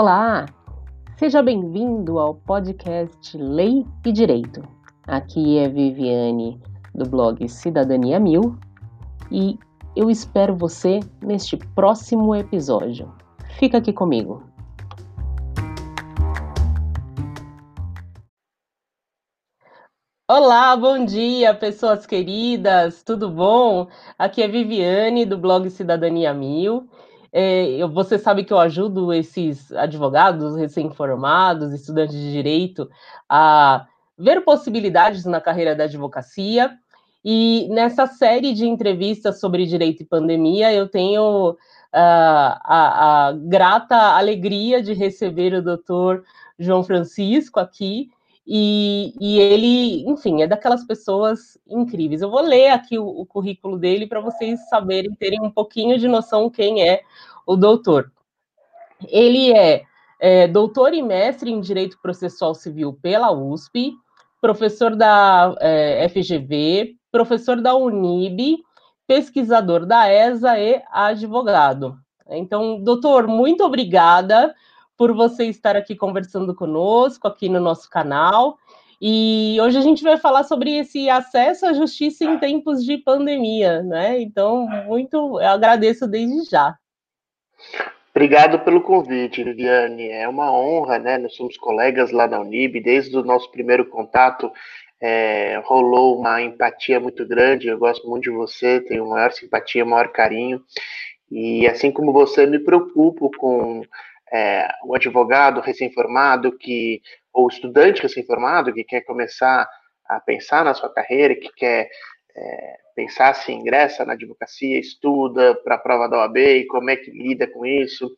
Olá! Seja bem-vindo ao podcast Lei e Direito. Aqui é Viviane, do blog Cidadania Mil, e eu espero você neste próximo episódio. Fica aqui comigo. Olá, bom dia, pessoas queridas, tudo bom? Aqui é Viviane, do blog Cidadania Mil. É, você sabe que eu ajudo esses advogados recém-formados, estudantes de direito, a ver possibilidades na carreira da advocacia. E nessa série de entrevistas sobre direito e pandemia, eu tenho uh, a, a, grata alegria de receber o doutor João Francisco aqui. E, e, ele, enfim, é daquelas pessoas incríveis. Eu vou ler aqui o, o currículo dele para vocês saberem, terem um pouquinho de noção quem é o doutor. Ele é, é doutor e mestre em Direito Processual Civil pela USP, professor da é, FGV, professor da Unib, pesquisador da ESA e advogado. Então, doutor, muito obrigada por você estar aqui conversando conosco, aqui no nosso canal. E hoje a gente vai falar sobre esse acesso à justiça em tempos de pandemia, né? Então, muito, eu agradeço desde já. Obrigado pelo convite, Viviane. É uma honra, né? Nós somos colegas lá na Unib, desde o nosso primeiro contato é, rolou uma empatia muito grande. Eu gosto muito de você, tenho maior simpatia, maior carinho. E assim como você, me preocupo com é, o advogado recém-formado que ou estudante recém-formado que quer começar a pensar na sua carreira, que quer é, pensar se ingressa na advocacia, estuda para a prova da OAB e como é que lida com isso.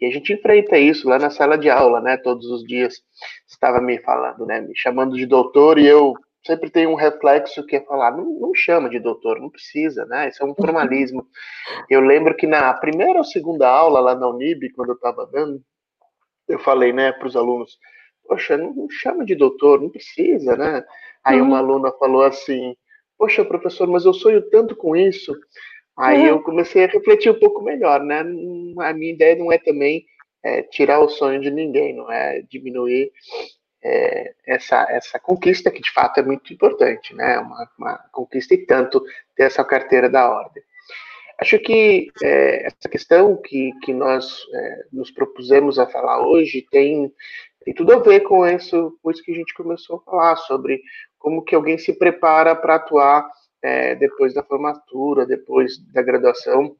E a gente enfrenta isso lá na sala de aula, né? Todos os dias estava me falando, né? Me chamando de doutor e eu sempre tenho um reflexo que é falar, não, não chama de doutor, não precisa, né? Isso é um formalismo. Eu lembro que na primeira ou segunda aula lá na Unib, quando eu estava dando, eu falei, né, para os alunos, poxa, não, não, chama de doutor, não precisa, né? Aí uma uhum. aluna falou assim, poxa, professor, mas eu sonho tanto com isso. Aí eu comecei a refletir um pouco melhor, né? A minha ideia não é também é, tirar o sonho de ninguém, não é diminuir é, essa, essa conquista que de fato é muito importante, né? Uma, uma conquista e tanto ter essa carteira da ordem. Acho que é, essa questão que, que nós é, nos propusemos a falar hoje tem, tem tudo a ver com isso, com isso que a gente começou a falar sobre como que alguém se prepara para atuar é, depois da formatura, depois da graduação,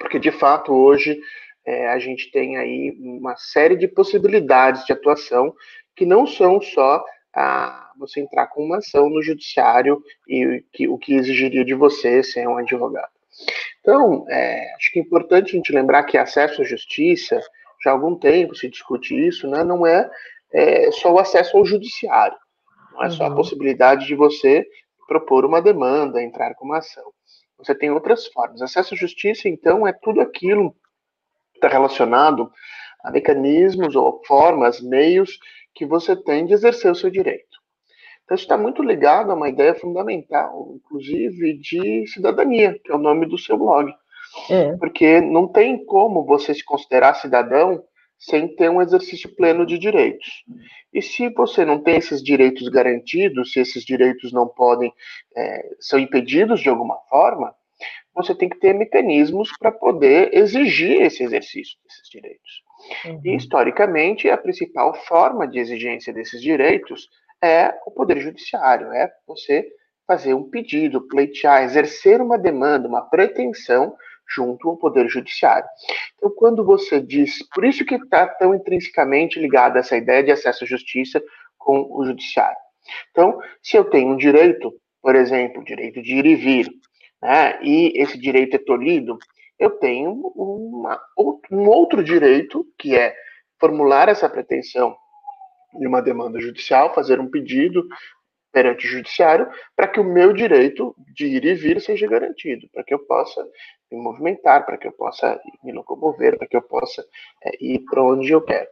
porque de fato hoje é, a gente tem aí uma série de possibilidades de atuação que não são só a, você entrar com uma ação no judiciário e que, o que exigiria de você ser um advogado. Então, é, acho que é importante a gente lembrar que acesso à justiça, já há algum tempo se discute isso, né, não é, é só o acesso ao judiciário. Não é só a uhum. possibilidade de você propor uma demanda, entrar com uma ação. Você tem outras formas. Acesso à justiça, então, é tudo aquilo está relacionado a mecanismos ou formas, meios que você tem de exercer o seu direito. Então, isso está muito ligado a uma ideia fundamental, inclusive, de cidadania, que é o nome do seu blog. É. Porque não tem como você se considerar cidadão sem ter um exercício pleno de direitos. E se você não tem esses direitos garantidos, se esses direitos não podem, é, são impedidos de alguma forma, você tem que ter mecanismos para poder exigir esse exercício desses direitos. Uhum. E, historicamente, a principal forma de exigência desses direitos é o Poder Judiciário, é você fazer um pedido, pleitear, exercer uma demanda, uma pretensão junto ao Poder Judiciário. Então, quando você diz, por isso que está tão intrinsecamente ligada essa ideia de acesso à justiça com o Judiciário. Então, se eu tenho um direito, por exemplo, direito de ir e vir, né, e esse direito é tolhido, eu tenho uma, um outro direito, que é formular essa pretensão de uma demanda judicial, fazer um pedido perante o judiciário para que o meu direito de ir e vir seja garantido, para que eu possa me movimentar, para que eu possa me locomover, para que eu possa é, ir para onde eu quero.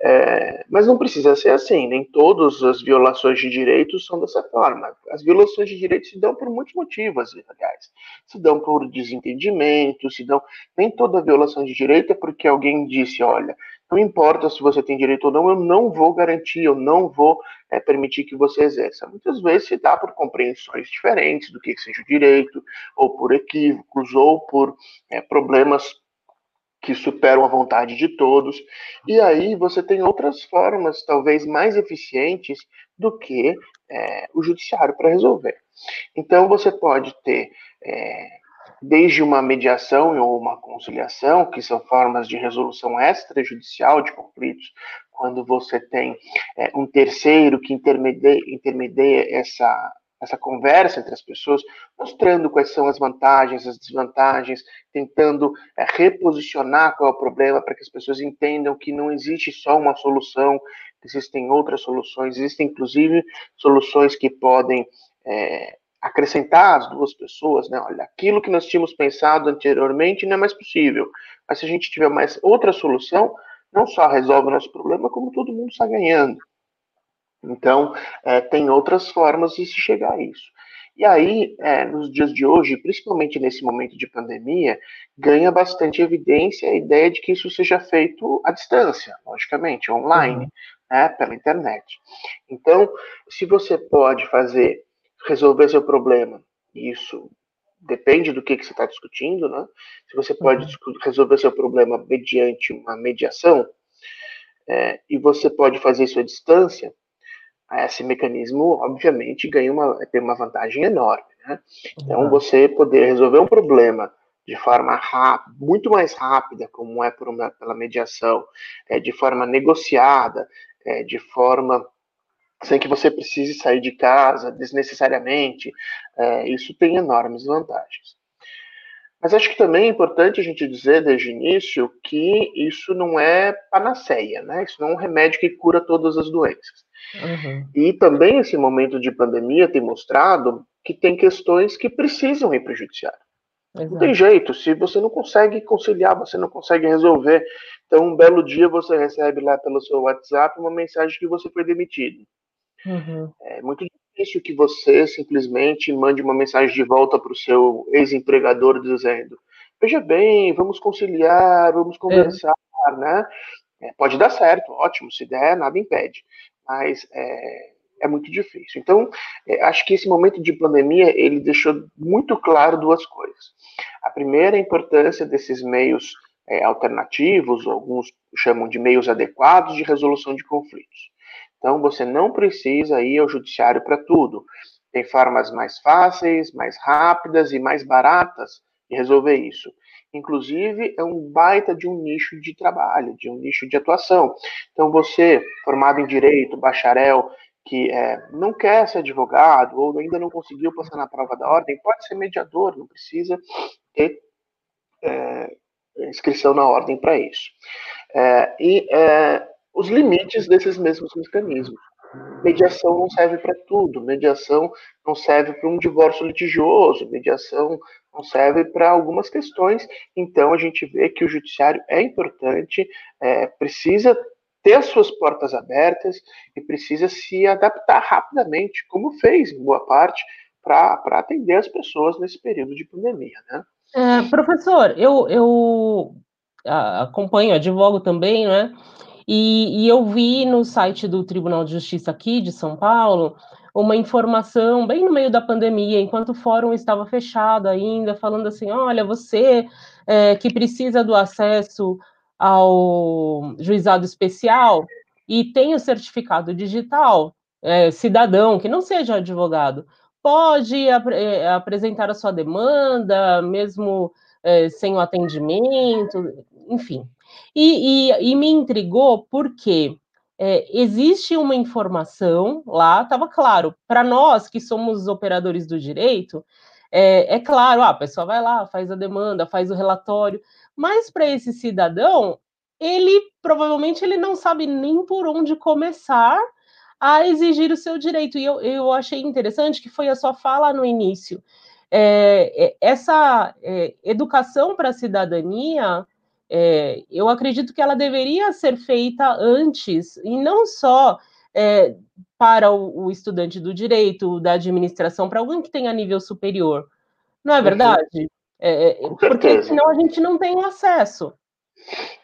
É, mas não precisa ser assim, nem todas as violações de direitos são dessa forma. As violações de direitos se dão por muitos motivos, aliás. Se dão por desentendimento, se dão. Nem toda violação de direito é porque alguém disse: olha, não importa se você tem direito ou não, eu não vou garantir, eu não vou é, permitir que você exerça. Muitas vezes se dá por compreensões diferentes do que seja o direito, ou por equívocos, ou por é, problemas que superam a vontade de todos. E aí você tem outras formas, talvez mais eficientes, do que é, o judiciário para resolver. Então você pode ter é, desde uma mediação ou uma conciliação, que são formas de resolução extrajudicial de conflitos, quando você tem é, um terceiro que intermedia, intermedia essa, essa conversa entre as pessoas, mostrando quais são as vantagens, as desvantagens, tentando é, reposicionar qual é o problema para que as pessoas entendam que não existe só uma solução, existem outras soluções, existem inclusive soluções que podem é, acrescentar as duas pessoas, né? Olha, aquilo que nós tínhamos pensado anteriormente não é mais possível, mas se a gente tiver mais outra solução, não só resolve o nosso problema, como todo mundo está ganhando. Então, é, tem outras formas de se chegar a isso. E aí, é, nos dias de hoje, principalmente nesse momento de pandemia, ganha bastante evidência a ideia de que isso seja feito à distância, logicamente, online, uhum. né, pela internet. Então, se você pode fazer, resolver seu problema, isso depende do que, que você está discutindo, né? Se você pode uhum. resolver seu problema mediante uma mediação, é, e você pode fazer isso à distância, esse mecanismo, obviamente, ganha uma, tem uma vantagem enorme. Né? Então, uhum. você poder resolver um problema de forma rápida, muito mais rápida, como é uma, pela mediação, é, de forma negociada, é, de forma sem que você precise sair de casa desnecessariamente, é, isso tem enormes vantagens. Mas acho que também é importante a gente dizer desde o início que isso não é panaceia, né? Isso não é um remédio que cura todas as doenças. Uhum. E também esse momento de pandemia tem mostrado que tem questões que precisam ir para o judiciário. Exato. Não tem jeito, se você não consegue conciliar, você não consegue resolver. Então, um belo dia você recebe lá pelo seu WhatsApp uma mensagem que você foi demitido. Uhum. É muito difícil que você simplesmente mande uma mensagem de volta para o seu ex-empregador dizendo: Veja bem, vamos conciliar, vamos é. conversar, é. né? É, pode dar certo, ótimo, se der, nada impede mas é, é muito difícil. Então, é, acho que esse momento de pandemia ele deixou muito claro duas coisas. A primeira, a importância desses meios é, alternativos, alguns chamam de meios adequados de resolução de conflitos. Então, você não precisa ir ao judiciário para tudo. Tem formas mais fáceis, mais rápidas e mais baratas de resolver isso inclusive, é um baita de um nicho de trabalho, de um nicho de atuação. Então, você, formado em direito, bacharel, que é, não quer ser advogado ou ainda não conseguiu passar na prova da ordem, pode ser mediador, não precisa ter é, inscrição na ordem para isso. É, e é, os limites desses mesmos mecanismos. Mediação não serve para tudo, mediação não serve para um divórcio litigioso, mediação não serve para algumas questões. Então, a gente vê que o judiciário é importante, é, precisa ter as suas portas abertas e precisa se adaptar rapidamente, como fez em boa parte, para atender as pessoas nesse período de pandemia. Né? É, professor, eu, eu acompanho, advogo também, né? E, e eu vi no site do Tribunal de Justiça aqui de São Paulo uma informação bem no meio da pandemia, enquanto o fórum estava fechado ainda, falando assim: olha, você é, que precisa do acesso ao juizado especial e tem o certificado digital, é, cidadão que não seja advogado, pode ap é, apresentar a sua demanda, mesmo é, sem o atendimento, enfim. E, e, e me intrigou porque é, existe uma informação lá, estava claro, para nós que somos operadores do direito, é, é, claro, ah, a pessoa vai lá, faz a demanda, faz o relatório, mas para esse cidadão, ele provavelmente ele não sabe nem por onde começar a exigir o seu direito. E eu, eu achei interessante que foi a sua fala no início. É, é essa é, educação para a cidadania é, eu acredito que ela deveria ser feita antes, e não só é, para o, o, estudante do direito, da administração, para alguém que tenha nível superior. Não é verdade? É, é porque senão a gente não tem acesso.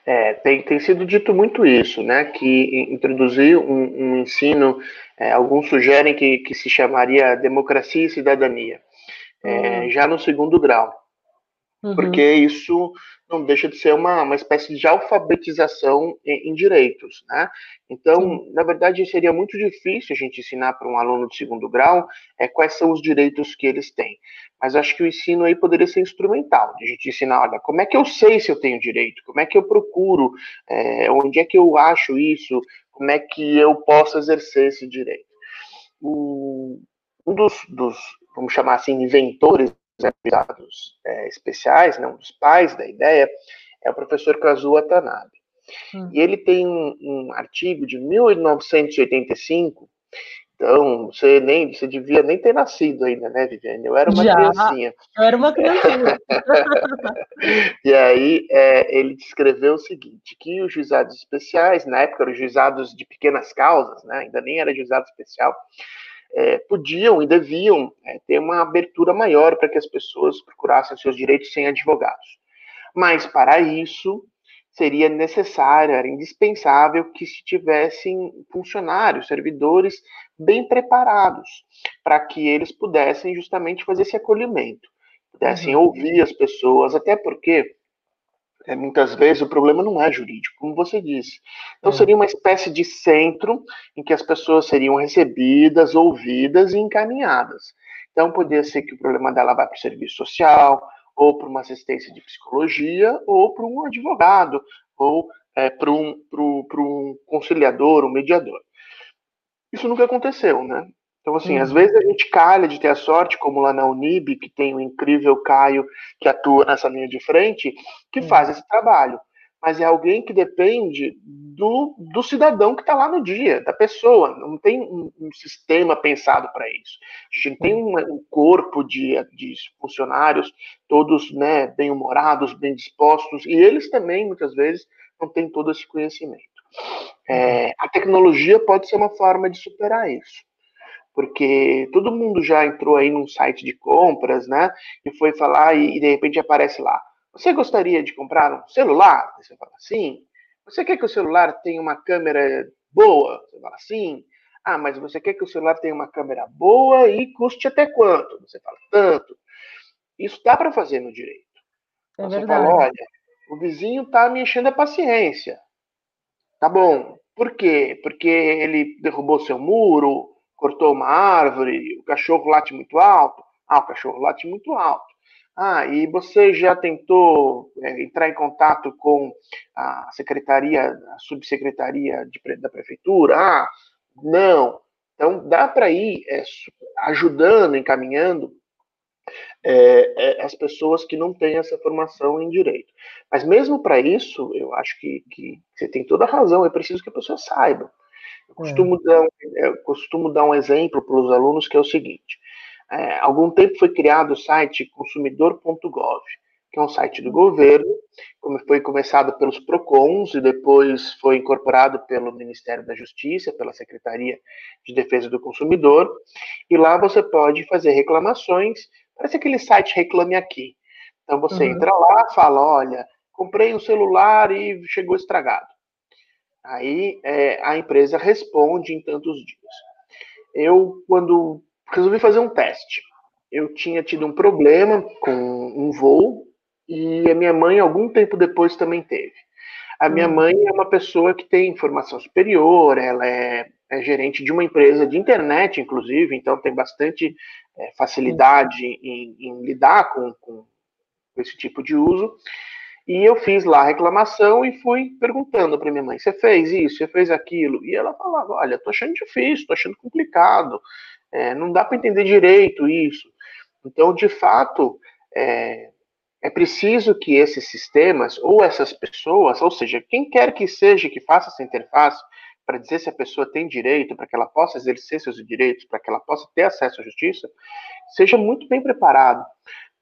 É, tem, tem sido dito muito isso, né? Que introduzir um, um ensino, é, alguns sugerem que, que se chamaria democracia e cidadania, é, uhum. já no segundo grau, uhum. porque isso não deixa de ser uma, uma espécie de alfabetização em, em direitos, né? Então, Sim. na verdade, seria muito difícil a gente ensinar para um aluno de segundo grau é, quais são os direitos que eles têm. Mas acho que o ensino aí poderia ser instrumental, de a gente ensinar, olha, como é que eu sei se eu tenho direito? Como é que eu procuro? É, onde é que eu acho isso? Como é que eu posso exercer esse direito? O, um dos, dos, vamos chamar assim, inventores cuidados é, especiais, né, um dos pais da ideia, é o professor Kazuo Watanabe. Hum. E ele tem um, um, artigo de 1985, então você nem você devia nem ter nascido ainda, né, Viviane? Eu era uma Já, criancinha. Eu era uma criancinha. e aí é, ele descreveu o seguinte, que os juizados especiais, na época eram juizados de pequenas causas, né, ainda nem era juizado especial, é, podiam e deviam é, ter uma abertura maior para que as pessoas procurassem seus direitos sem advogados. Mas, para isso, seria necessário, era indispensável que se tivessem funcionários, servidores bem preparados, para que eles pudessem justamente fazer esse acolhimento, pudessem uhum. ouvir as pessoas, até porque é, muitas vezes o problema não é jurídico, como você disse. Então é. seria uma espécie de centro em que as pessoas seriam recebidas, ouvidas e encaminhadas. Então poderia ser que o problema dela vá para o serviço social, ou para uma assistência de psicologia, ou para um advogado, ou é, para um, um conciliador, um mediador. Isso nunca aconteceu, né? Então, assim, às uhum. vezes a gente calha de ter a sorte, como lá na Unib, que tem o incrível Caio que atua nessa linha de frente, que uhum. faz esse trabalho. Mas é alguém que depende do, do cidadão que está lá no dia, da pessoa. Não tem um, um sistema pensado para isso. A gente tem um, um corpo de, de funcionários, todos né, bem-humorados, bem dispostos, e eles também, muitas vezes, não têm todo esse conhecimento. É, a tecnologia pode ser uma forma de superar isso porque todo mundo já entrou aí num site de compras, né? E foi falar e, e, de repente aparece lá. Você gostaria de comprar um celular? Você fala sim. Você quer que o celular tenha uma câmera boa? Você fala sim. Ah, mas você quer que o celular tenha uma câmera boa e custe até quanto? Você fala tanto. Isso dá para fazer no direito. É você verdade. fala, olha, o vizinho está me enchendo a paciência. Tá bom. Por quê? Porque ele derrubou seu muro, cortou uma árvore, o cachorro late muito alto. Ah, o cachorro late muito alto. Ah, e você já tentou é, entrar em contato com a secretaria, a subsecretaria de, da prefeitura? Ah, não. Então, dá para ir é, ajudando, encaminhando é, é, as pessoas que não têm essa formação em direito. Mas mesmo para isso, eu acho que, que, você tem toda a razão, é preciso que a pessoa saiba. Eu costumo, é. dar, eu costumo dar um exemplo para os alunos que é o seguinte: é, algum tempo foi criado o site consumidor.gov, que é um site do governo, como foi começado pelos PROCONs e depois foi incorporado pelo Ministério da Justiça, pela Secretaria de Defesa do Consumidor, e lá você pode fazer reclamações, parece aquele site Reclame Aqui. Então você uhum. entra lá, fala, olha, comprei um celular e chegou estragado. Aí é, a empresa responde em tantos dias. Eu, quando resolvi fazer um teste, eu tinha tido um problema com um voo e a minha mãe, algum tempo depois, também teve. A minha hum. mãe é uma pessoa que tem formação superior, ela é, é gerente de uma empresa de internet, inclusive, então tem bastante é, facilidade em, em lidar com, com esse tipo de uso. E eu fiz lá a reclamação e fui perguntando para minha mãe: você fez isso, você fez aquilo? E ela falava: olha, tô achando difícil, tô achando complicado, é, não dá para entender direito isso. Então, de fato, é, é preciso que esses sistemas ou essas pessoas, ou seja, quem quer que seja que faça essa interface, para dizer se a pessoa tem direito, para que ela possa exercer seus direitos, para que ela possa ter acesso à justiça, seja muito bem preparado.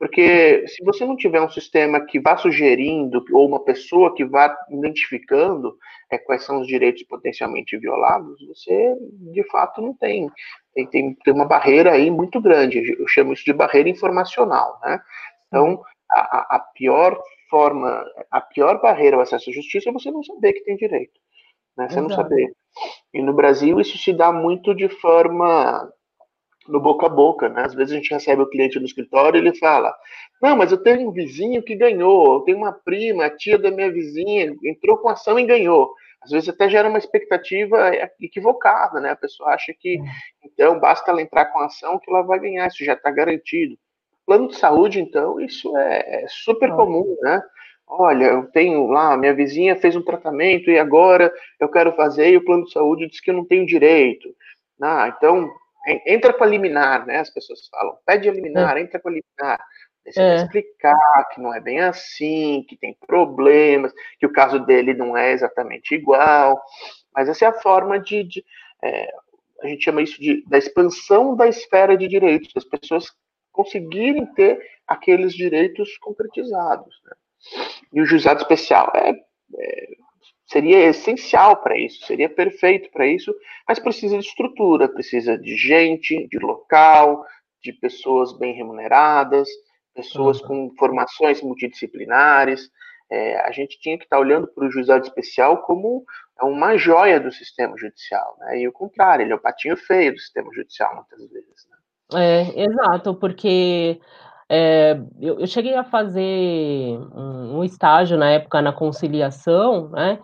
Porque se você não tiver um sistema que vá sugerindo, ou uma pessoa que vá identificando é, quais são os direitos potencialmente violados, você de fato não tem. Tem, tem, tem uma barreira aí muito grande. Eu chamo isso de barreira informacional. Né? Então, a, a, pior forma, a pior barreira ao acesso à justiça é você não saber que tem direito. Né? Você Exato. não saber. E no Brasil isso se dá muito de forma no boca a boca, né? Às vezes a gente recebe o cliente no escritório e ele fala: Não, mas eu tenho um vizinho que ganhou, eu tenho uma prima, a tia da minha vizinha, entrou com ação e ganhou. Às vezes até gera uma expectativa equivocada, né? A pessoa acha que, é. então, basta ela entrar com ação que ela vai ganhar, isso já está garantido. Plano de saúde, então, isso é, é super comum, né? Olha, eu tenho lá, minha vizinha fez um tratamento e agora eu quero fazer e o plano de saúde diz que eu não tenho direito. Ah, então, entra com a liminar, né? As pessoas falam, pede a liminar, é. entra com a liminar. Você é. explicar que não é bem assim, que tem problemas, que o caso dele não é exatamente igual. Mas essa é a forma de. de é, a gente chama isso de da expansão da esfera de direitos, das pessoas conseguirem ter aqueles direitos concretizados. Né? E o juizado especial é, é seria essencial para isso, seria perfeito para isso, mas precisa de estrutura, precisa de gente, de local, de pessoas bem remuneradas, pessoas uhum. com formações multidisciplinares. É, a gente tinha que estar tá olhando para o juizado especial como uma joia do sistema judicial, né? E o contrário, ele é o patinho feio do sistema judicial, muitas vezes. Né? É, exato, porque é, eu, eu, cheguei a fazer um, um, estágio na época na conciliação, né?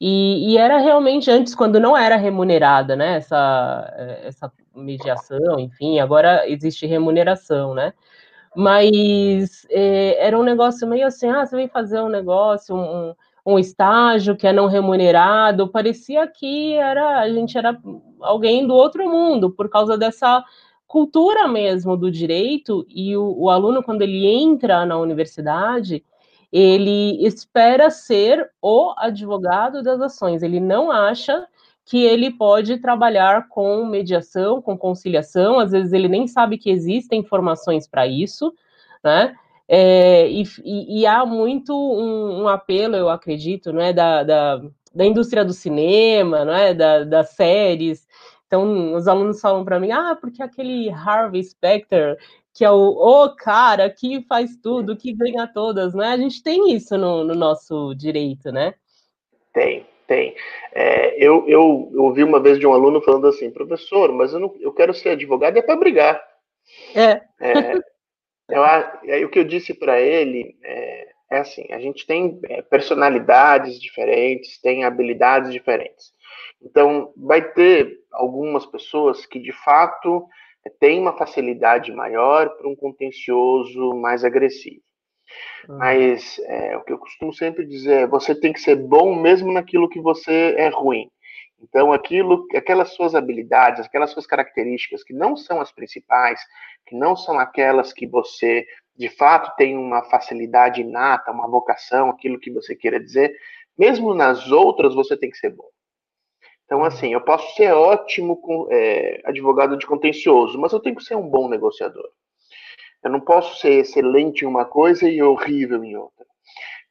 E, e, era realmente antes, quando não era remunerada, né? Essa, é, essa mediação, enfim, agora existe remuneração, né? Mas é, era um negócio meio assim, ah, você vem fazer um negócio, um, um estágio que é não remunerado, parecia que era a gente era alguém do outro mundo, por causa dessa cultura mesmo do direito, e o, o aluno, quando ele entra na universidade, ele espera ser o advogado das ações, ele não acha que ele pode trabalhar com mediação, com conciliação, às vezes ele nem sabe que existem formações para isso, né? É, e, e, há muito um, um, apelo, eu acredito, não é, da, da, da indústria do cinema, não é, da, das séries, então, os alunos falam para mim, ah, porque aquele Harvey Specter, que é o, o, cara que faz tudo, que ganha todas, né? A gente tem isso no, no nosso direito, né? Tem, tem. É, eu, eu, eu, ouvi uma vez de um aluno falando assim, professor, mas eu, não, eu quero ser advogado é para brigar. É. é eu, aí o que eu disse para ele é, é, assim, a gente tem é, personalidades diferentes, tem habilidades diferentes. Então, vai ter algumas pessoas que, de fato, têm uma facilidade maior para um contencioso mais agressivo. Uhum. Mas é, o que eu costumo sempre dizer é: você tem que ser bom mesmo naquilo que você é ruim. Então, aquilo, aquelas suas habilidades, aquelas suas características que não são as principais, que não são aquelas que você de fato tem uma facilidade inata, uma vocação, aquilo que você queira dizer, mesmo nas outras você tem que ser bom. Então, assim, eu posso ser ótimo com, é, advogado de contencioso, mas eu tenho que ser um bom negociador. Eu não posso ser excelente em uma coisa e horrível em outra.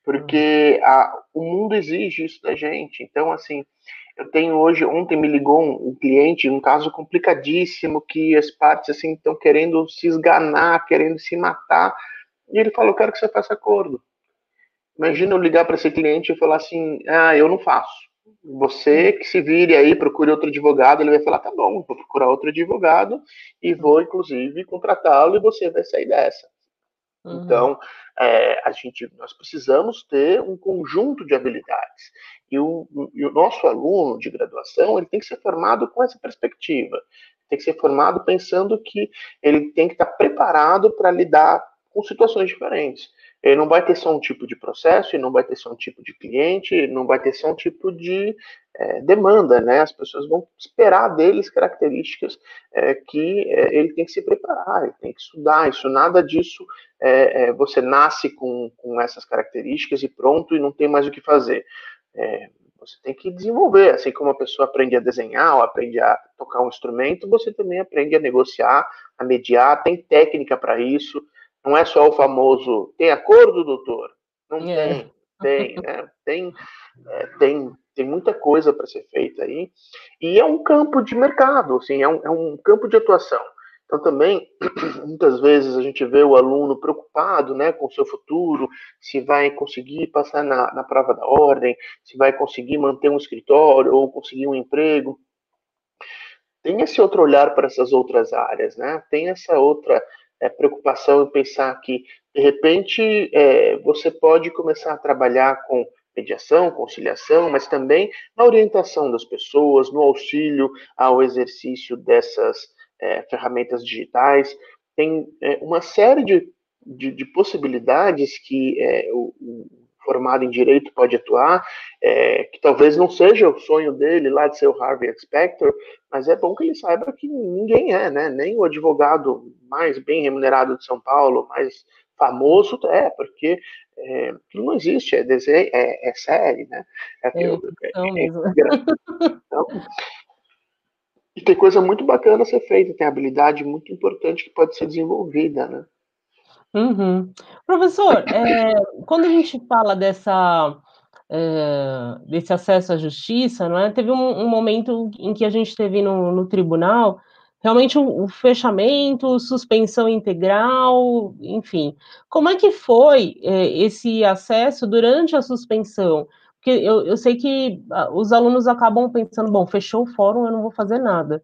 Porque uhum. a, o mundo exige isso da gente. Então, assim, eu tenho hoje, ontem me ligou um, um cliente, um caso complicadíssimo, que as partes, assim, estão querendo se esganar, querendo se matar. E ele falou, eu quero que você faça acordo. Imagina eu ligar para esse cliente e falar assim, ah, eu não faço você que se vire aí, procure outro advogado, ele vai falar, tá bom, vou procurar outro advogado e vou, inclusive, contratá-lo e você vai sair dessa. Uhum. Então, é, a gente, nós precisamos ter um conjunto de habilidades. E o, e o, nosso aluno de graduação, ele tem que ser formado com essa perspectiva. Tem que ser formado pensando que ele tem que estar preparado para lidar com situações diferentes. Ele não vai ter só um tipo de processo, ele não vai ter só um tipo de cliente, ele não vai ter só um tipo de é, demanda, né? As pessoas vão esperar deles características é, que é, ele tem que se preparar, ele tem que estudar. Isso nada disso é, é, você nasce com, com essas características e pronto e não tem mais o que fazer. É, você tem que desenvolver, assim como a pessoa aprende a desenhar ou aprende a tocar um instrumento, você também aprende a negociar, a mediar, tem técnica para isso. Não é só o famoso tem acordo, doutor? Não é. tem, tem, né? Tem, é, tem, tem muita coisa para ser feita aí. E é um campo de mercado, assim, é um, é um campo de atuação. Então, também, muitas vezes a gente vê o aluno preocupado né, com o seu futuro, se vai conseguir passar na, na prova da ordem, se vai conseguir manter um escritório ou conseguir um emprego. Tem esse outro olhar para essas outras áreas, né? Tem essa outra é, preocupação em pensar que, de repente, é, você pode começar a trabalhar com mediação, conciliação, mas também na orientação das pessoas, no auxílio ao exercício dessas é, ferramentas digitais. Tem é, uma série de, de, de possibilidades que é, o, o, formado em direito pode atuar, é, que talvez não seja o sonho dele lá de ser o Harvey Specter, mas é bom que ele saiba que ninguém é, né? Nem o advogado mais bem remunerado de São Paulo, mais famoso é, porque é, não existe, é desenho, é, é série, né? É, é, é, então, e tem coisa muito bacana a ser feita, tem habilidade muito importante que pode ser desenvolvida, né? Uhum. Professor, é, quando a gente fala dessa é, desse acesso à justiça, não é? Teve um, um, momento em que a gente teve no, no tribunal realmente o, o, fechamento, suspensão integral, enfim. Como é que foi é, esse acesso durante a suspensão? Porque eu, eu sei que ah, os alunos acabam pensando, bom, fechou o fórum, eu não vou fazer nada.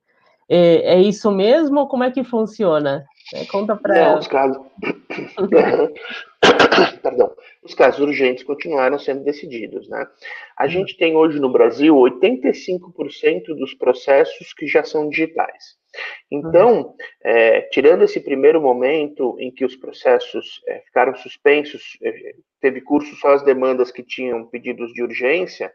É, é isso mesmo ou como é que funciona? É, conta para. Os casos. Perdão. Os casos urgentes continuaram sendo decididos, né? A uhum. gente tem hoje no Brasil 85% dos processos que já são digitais. Então, é, tirando esse primeiro momento em que os processos é, ficaram suspensos, é, teve curso só as demandas que tinham pedidos de urgência,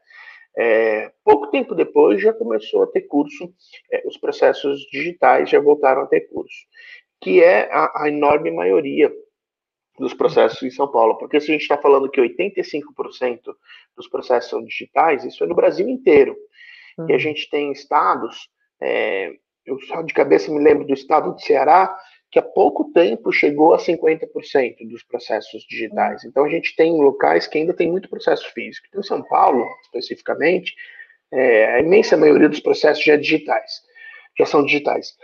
é, pouco tempo depois já começou a ter curso, é, os processos digitais já voltaram a ter curso, que é a, a enorme maioria dos processos em São Paulo, porque se a gente está falando que 85% dos processos são digitais, isso é no Brasil inteiro, uhum. e a gente tem estados é, eu só de cabeça me lembro do estado de Ceará, que há pouco tempo chegou a 50% dos processos digitais. Então a gente tem locais que ainda tem muito processo físico. Então, em São Paulo, especificamente, é, a imensa maioria dos processos já é digitais, já são digitais.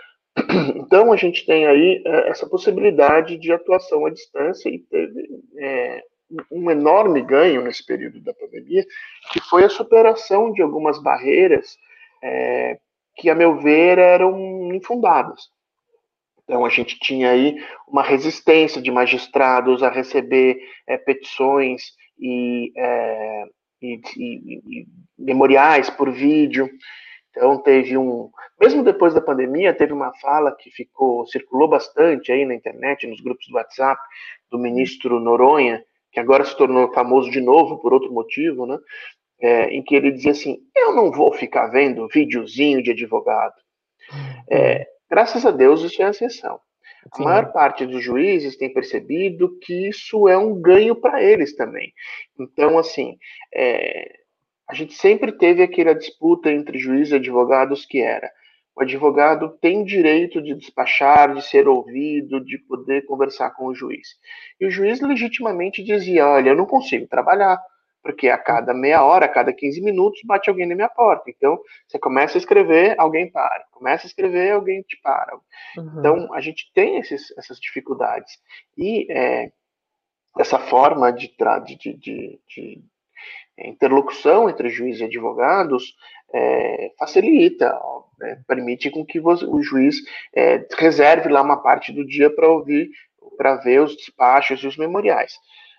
Então a gente tem aí é, essa possibilidade de atuação à distância e teve é, um enorme ganho nesse período da pandemia, que foi a superação de algumas barreiras é, que, a meu ver, eram infundadas. Então, a gente tinha aí uma resistência de magistrados a receber é, petições e, é, e, e, e, memoriais por vídeo. Então, teve um. Mesmo depois da pandemia, teve uma fala que ficou, circulou bastante aí na internet, nos grupos do WhatsApp, do ministro Noronha, que agora se tornou famoso de novo por outro motivo, né? é, em que ele dizia assim: Eu não vou ficar vendo videozinho de advogado. É, graças a Deus, isso é a exceção. A maior parte dos juízes tem percebido que isso é um ganho para eles também. Então, assim, é, a gente sempre teve aquela disputa entre juízes e advogados que era o advogado tem direito de despachar, de ser ouvido, de poder conversar com o juiz. E o juiz legitimamente dizia: Olha, eu não consigo trabalhar, porque a cada meia hora, a cada 15 minutos, bate alguém na minha porta. Então, você começa a escrever, alguém para. Começa a escrever, alguém te para. Uhum. Então, a gente tem esses, essas dificuldades. E é, essa forma de, de, de, de, interlocução entre juiz e advogados é, facilita, né, permite com que o juiz é, reserve lá uma parte do dia para ouvir, para ver os despachos e os memoriais.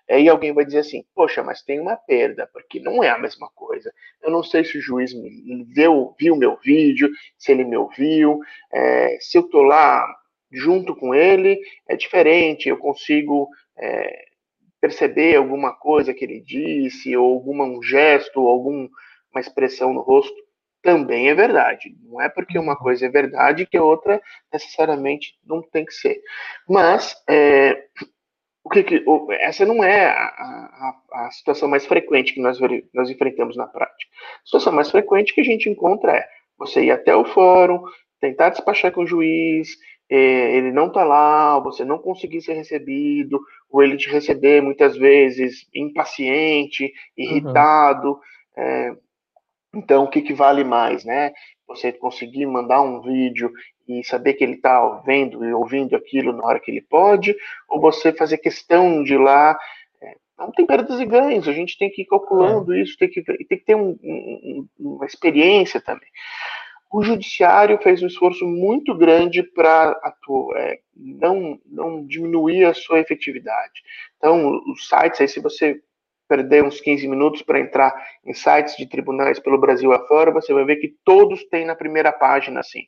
Aí alguém vai dizer assim, poxa, mas tem uma perda, porque não é a mesma coisa. Eu não sei se o juiz me viu, viu meu vídeo, se ele me ouviu, é, se eu estou lá junto com ele, é diferente, eu consigo é, perceber alguma coisa que ele disse, ou algum um gesto, ou alguma expressão no rosto, também é verdade. Não é porque uma coisa é verdade que a outra necessariamente não tem que ser. Mas é, o que, que o, essa não é a, a, a, situação mais frequente que nós, nós enfrentamos na prática. A situação mais frequente que a gente encontra é você ir até o fórum, tentar despachar com o juiz, é, ele não está lá, você não conseguir ser recebido, ou ele te receber muitas vezes impaciente, irritado. Uhum. É, então, o que, que vale mais, né? Você conseguir mandar um vídeo e saber que ele está vendo e ouvindo aquilo na hora que ele pode, ou você fazer questão de ir lá. É, não tem perdas e ganhos, a gente tem que ir calculando é. isso, tem que, tem que ter um, um, uma experiência também. O judiciário fez um esforço muito grande para é, não, não diminuir a sua efetividade. Então, os sites, aí, se você perder uns 15 minutos para entrar em sites de tribunais pelo Brasil afora, você vai ver que todos têm na primeira página assim.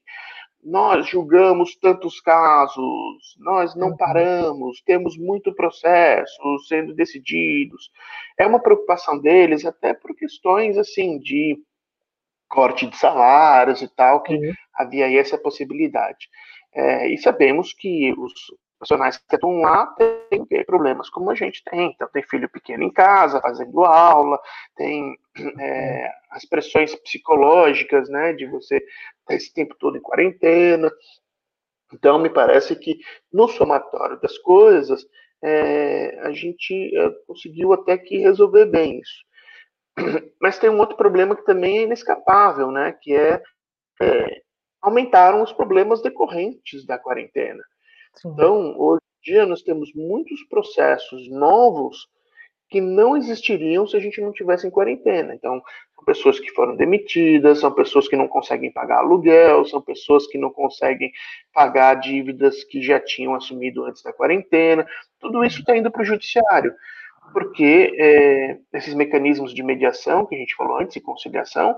Nós julgamos tantos casos, nós não uhum. paramos, temos muito processo sendo decididos. É uma preocupação deles até por questões assim de corte de salários e tal, que uhum. havia aí essa possibilidade. É, e sabemos que os profissionais que estão lá têm problemas como a gente tem. Então, tem filho pequeno em casa, fazendo aula, tem é, as pressões psicológicas, né, de você estar esse tempo todo em quarentena. Então, me parece que no somatório das coisas, é, a gente conseguiu até que resolver bem isso. Mas tem um outro problema que também é inescapável, né, que é, é aumentaram os problemas decorrentes da quarentena. Sim. Então, hoje em dia, nós temos muitos processos novos que não existiriam se a gente não tivesse em quarentena. Então, são pessoas que foram demitidas, são pessoas que não conseguem pagar aluguel, são pessoas que não conseguem pagar dívidas que já tinham assumido antes da quarentena. Tudo isso está indo para o judiciário, porque é, esses mecanismos de mediação que a gente falou antes e conciliação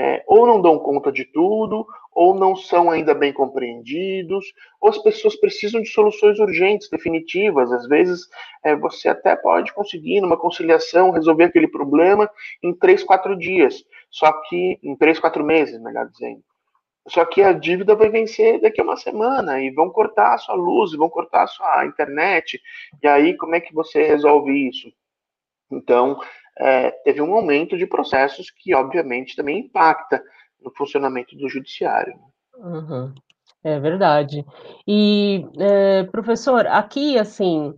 é, ou não dão conta de tudo, ou não são ainda bem compreendidos, ou as pessoas precisam de soluções urgentes, definitivas. Às vezes, é, você até pode conseguir, numa conciliação, resolver aquele problema em três, quatro dias, só que em três, quatro meses, melhor dizendo. Só que a dívida vai vencer daqui a uma semana e vão cortar a sua luz, vão cortar a sua internet. E aí, como é que você resolve isso? Então, é, teve um aumento de processos que, obviamente, também impacta no funcionamento do judiciário. Uhum. É verdade. E, é, professor, aqui, assim,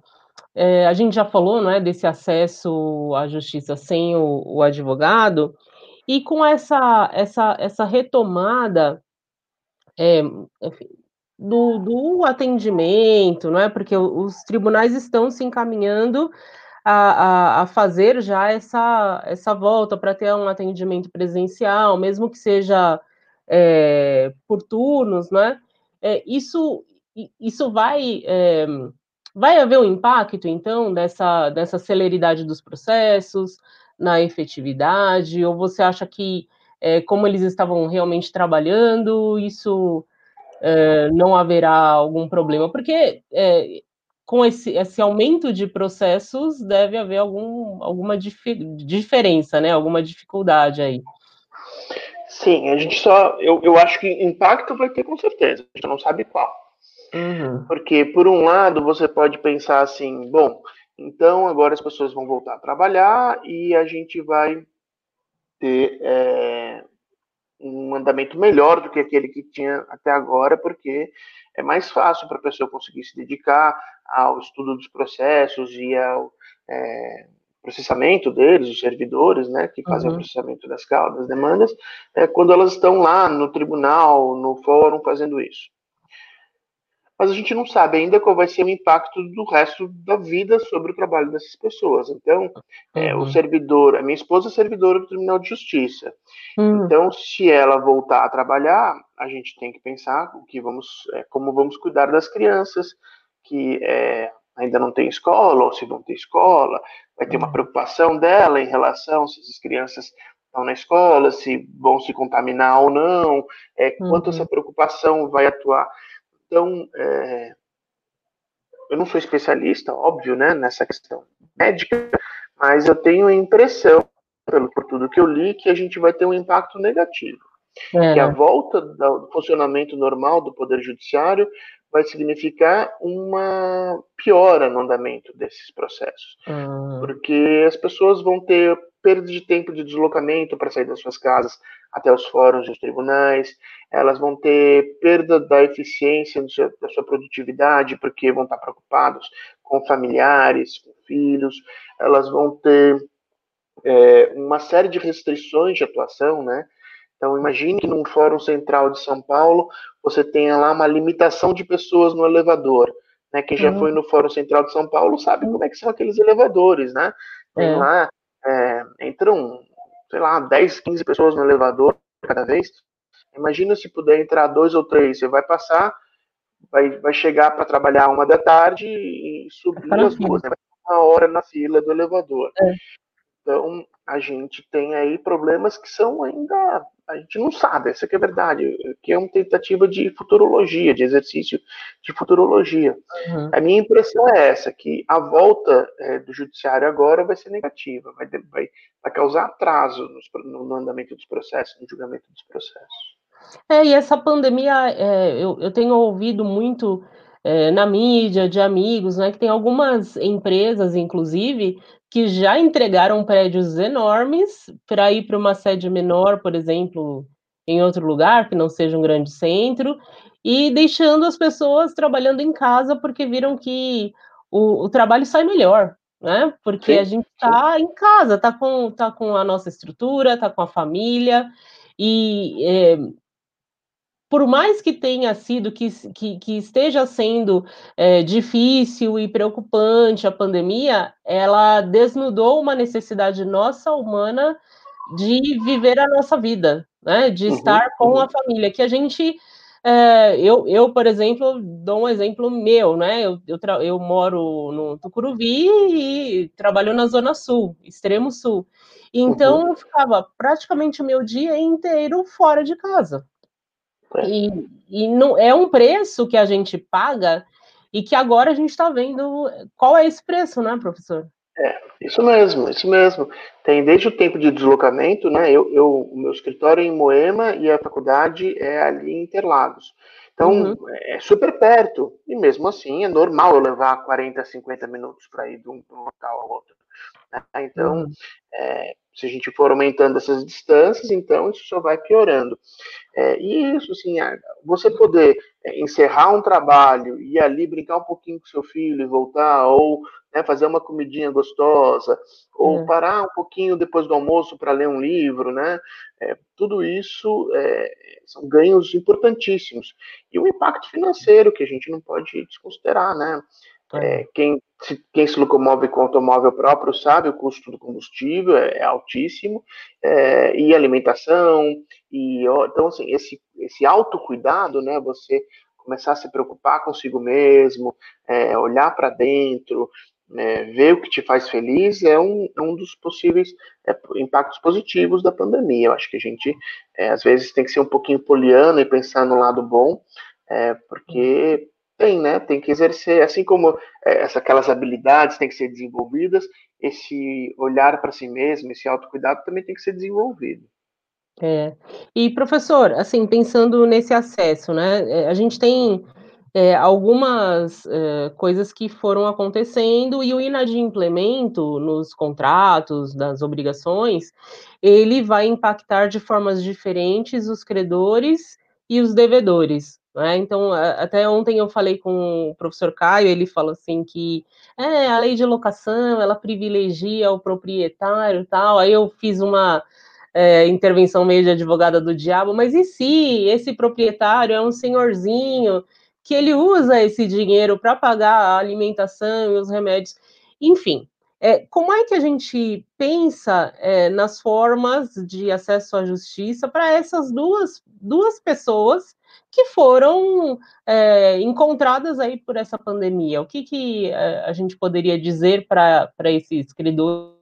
é, a gente já falou, não é, desse acesso à justiça sem o, o advogado, e com essa, essa, essa retomada é, do, do atendimento, não é, porque os tribunais estão se encaminhando a, a, a fazer já essa, essa volta para ter um atendimento presencial, mesmo que seja é, por turnos, né? É, isso, isso vai, é, vai haver um impacto, então, dessa, dessa celeridade dos processos, na efetividade, ou você acha que, é, como eles estavam realmente trabalhando, isso é, não haverá algum problema? Porque é, com esse, esse aumento de processos, deve haver algum, alguma dif diferença, né? Alguma dificuldade aí. Sim, a gente só. Eu, eu acho que impacto vai ter com certeza, a gente não sabe qual. Uhum. Porque, por um lado, você pode pensar assim: bom, então agora as pessoas vão voltar a trabalhar e a gente vai ter é, um andamento melhor do que aquele que tinha até agora, porque é mais fácil para a pessoa conseguir se dedicar ao estudo dos processos e ao é, processamento deles, os servidores, né, que fazem uhum. o processamento das causas, das demandas, é, quando elas estão lá no tribunal, no fórum, fazendo isso mas a gente não sabe ainda qual vai ser o impacto do resto da vida sobre o trabalho dessas pessoas. Então, é, uhum. o servidor, a minha esposa é servidora do Tribunal de Justiça. Uhum. Então, se ela voltar a trabalhar, a gente tem que pensar o que vamos, é, como vamos cuidar das crianças que é, ainda não têm escola ou se vão ter escola. Vai ter uma uhum. preocupação dela em relação se as crianças estão na escola, se vão se contaminar ou não, é, quanto uhum. essa preocupação vai atuar então, é, eu não sou especialista, óbvio, né, nessa questão médica, mas eu tenho a impressão, pelo, por tudo que eu li, que a gente vai ter um impacto negativo. É. Que a volta do funcionamento normal do Poder Judiciário vai significar uma piora no andamento desses processos. Uhum. Porque as pessoas vão ter perda de tempo de deslocamento para sair das suas casas até os fóruns dos tribunais, elas vão ter perda da eficiência seu, da sua produtividade, porque vão estar preocupados com familiares, com filhos, elas vão ter é, uma série de restrições de atuação, né? Então, imagine que num fórum central de São Paulo você tenha lá uma limitação de pessoas no elevador. Né? Quem já uhum. foi no fórum central de São Paulo sabe como é que são aqueles elevadores, né? Tem é. lá, é, entram, sei lá, 10, 15 pessoas no elevador cada vez. Imagina se puder entrar dois ou três, você vai passar, vai, vai chegar para trabalhar uma da tarde e subir as duas, né? uma hora na fila do elevador. É. Então, a gente tem aí problemas que são ainda. A gente não sabe, essa que é a verdade, que é uma tentativa de futurologia, de exercício de futurologia. Uhum. A minha impressão é essa, que a volta é, do judiciário agora vai ser negativa, vai, vai, vai causar atraso no, no andamento dos processos, no julgamento dos processos. É, e essa pandemia, é, eu, eu tenho ouvido muito é, na mídia de amigos, né, que tem algumas empresas, inclusive, que já entregaram prédios enormes para ir para uma sede menor, por exemplo, em outro lugar, que não seja um grande centro, e deixando as pessoas trabalhando em casa porque viram que o, o trabalho sai melhor, né? Porque sim, a gente está em casa, está com, tá com a nossa estrutura, está com a família, e é, por mais que tenha sido, que, que, que esteja sendo é, difícil e preocupante a pandemia, ela desnudou uma necessidade nossa, humana, de viver a nossa vida, né? De uhum, estar com uhum. a família, que a gente. É, eu, eu, por exemplo, dou um exemplo meu, né? Eu, eu, eu moro no Tucuruvi e trabalho na Zona Sul, extremo sul. Então, uhum. eu ficava praticamente o meu dia inteiro fora de casa. É. E, e não, é um preço que a gente paga e que agora a gente está vendo qual é esse preço, né, professor? É, isso mesmo, isso mesmo. Tem desde o tempo de deslocamento, né? Eu, eu o meu escritório é em Moema e a faculdade é ali em Interlagos. Então, uhum. é super perto. E mesmo assim, é normal eu levar 40, 50 minutos para ir de um, de um local ao outro. Né? Então, uhum. é, se a gente for aumentando essas distâncias, então isso só vai piorando. É, e isso, assim, você poder é, encerrar um trabalho e ali brincar um pouquinho com seu filho e voltar, ou né, fazer uma comidinha gostosa, ou é. parar um pouquinho depois do almoço para ler um livro, né? É, tudo isso é, são ganhos importantíssimos. E o impacto financeiro que a gente não pode desconsiderar, né? É, quem, se, quem se locomove com automóvel próprio sabe o custo do combustível é, é altíssimo, é, e alimentação, e então assim, esse, esse autocuidado, né, você começar a se preocupar consigo mesmo, é, olhar para dentro, é, ver o que te faz feliz é um, é um dos possíveis é, impactos positivos da pandemia. Eu acho que a gente, às vezes, tem que ser um pouquinho poliano e pensar no lado bom, porque tem, né? Tem que exercer, assim como é, aquelas habilidades têm que ser desenvolvidas, esse olhar para si mesmo, esse autocuidado também tem que ser desenvolvido. É. E professor, assim, pensando nesse acesso, né? É, a gente tem é, algumas é, coisas que foram acontecendo e o inadimplemento nos contratos, das obrigações, ele vai impactar de formas diferentes os credores e os devedores. Né? Então, até ontem eu falei com o professor Caio, ele falou assim que é, a lei de locação, ela privilegia o proprietário tal, aí eu fiz uma é, intervenção meio de advogada do diabo, mas e se esse proprietário é um senhorzinho que ele usa esse dinheiro para pagar a alimentação e os remédios, enfim, é, como é que a gente pensa é, nas formas de acesso à justiça para essas duas, duas pessoas que foram é, encontradas aí por essa pandemia. O que, que é, a gente poderia dizer para esses credores?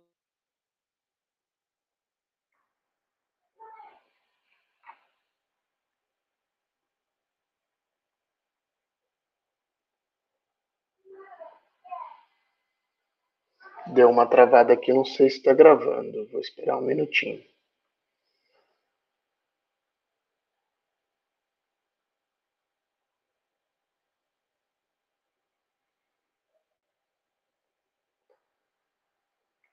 Deu uma travada aqui, não sei se está gravando. Vou esperar um minutinho.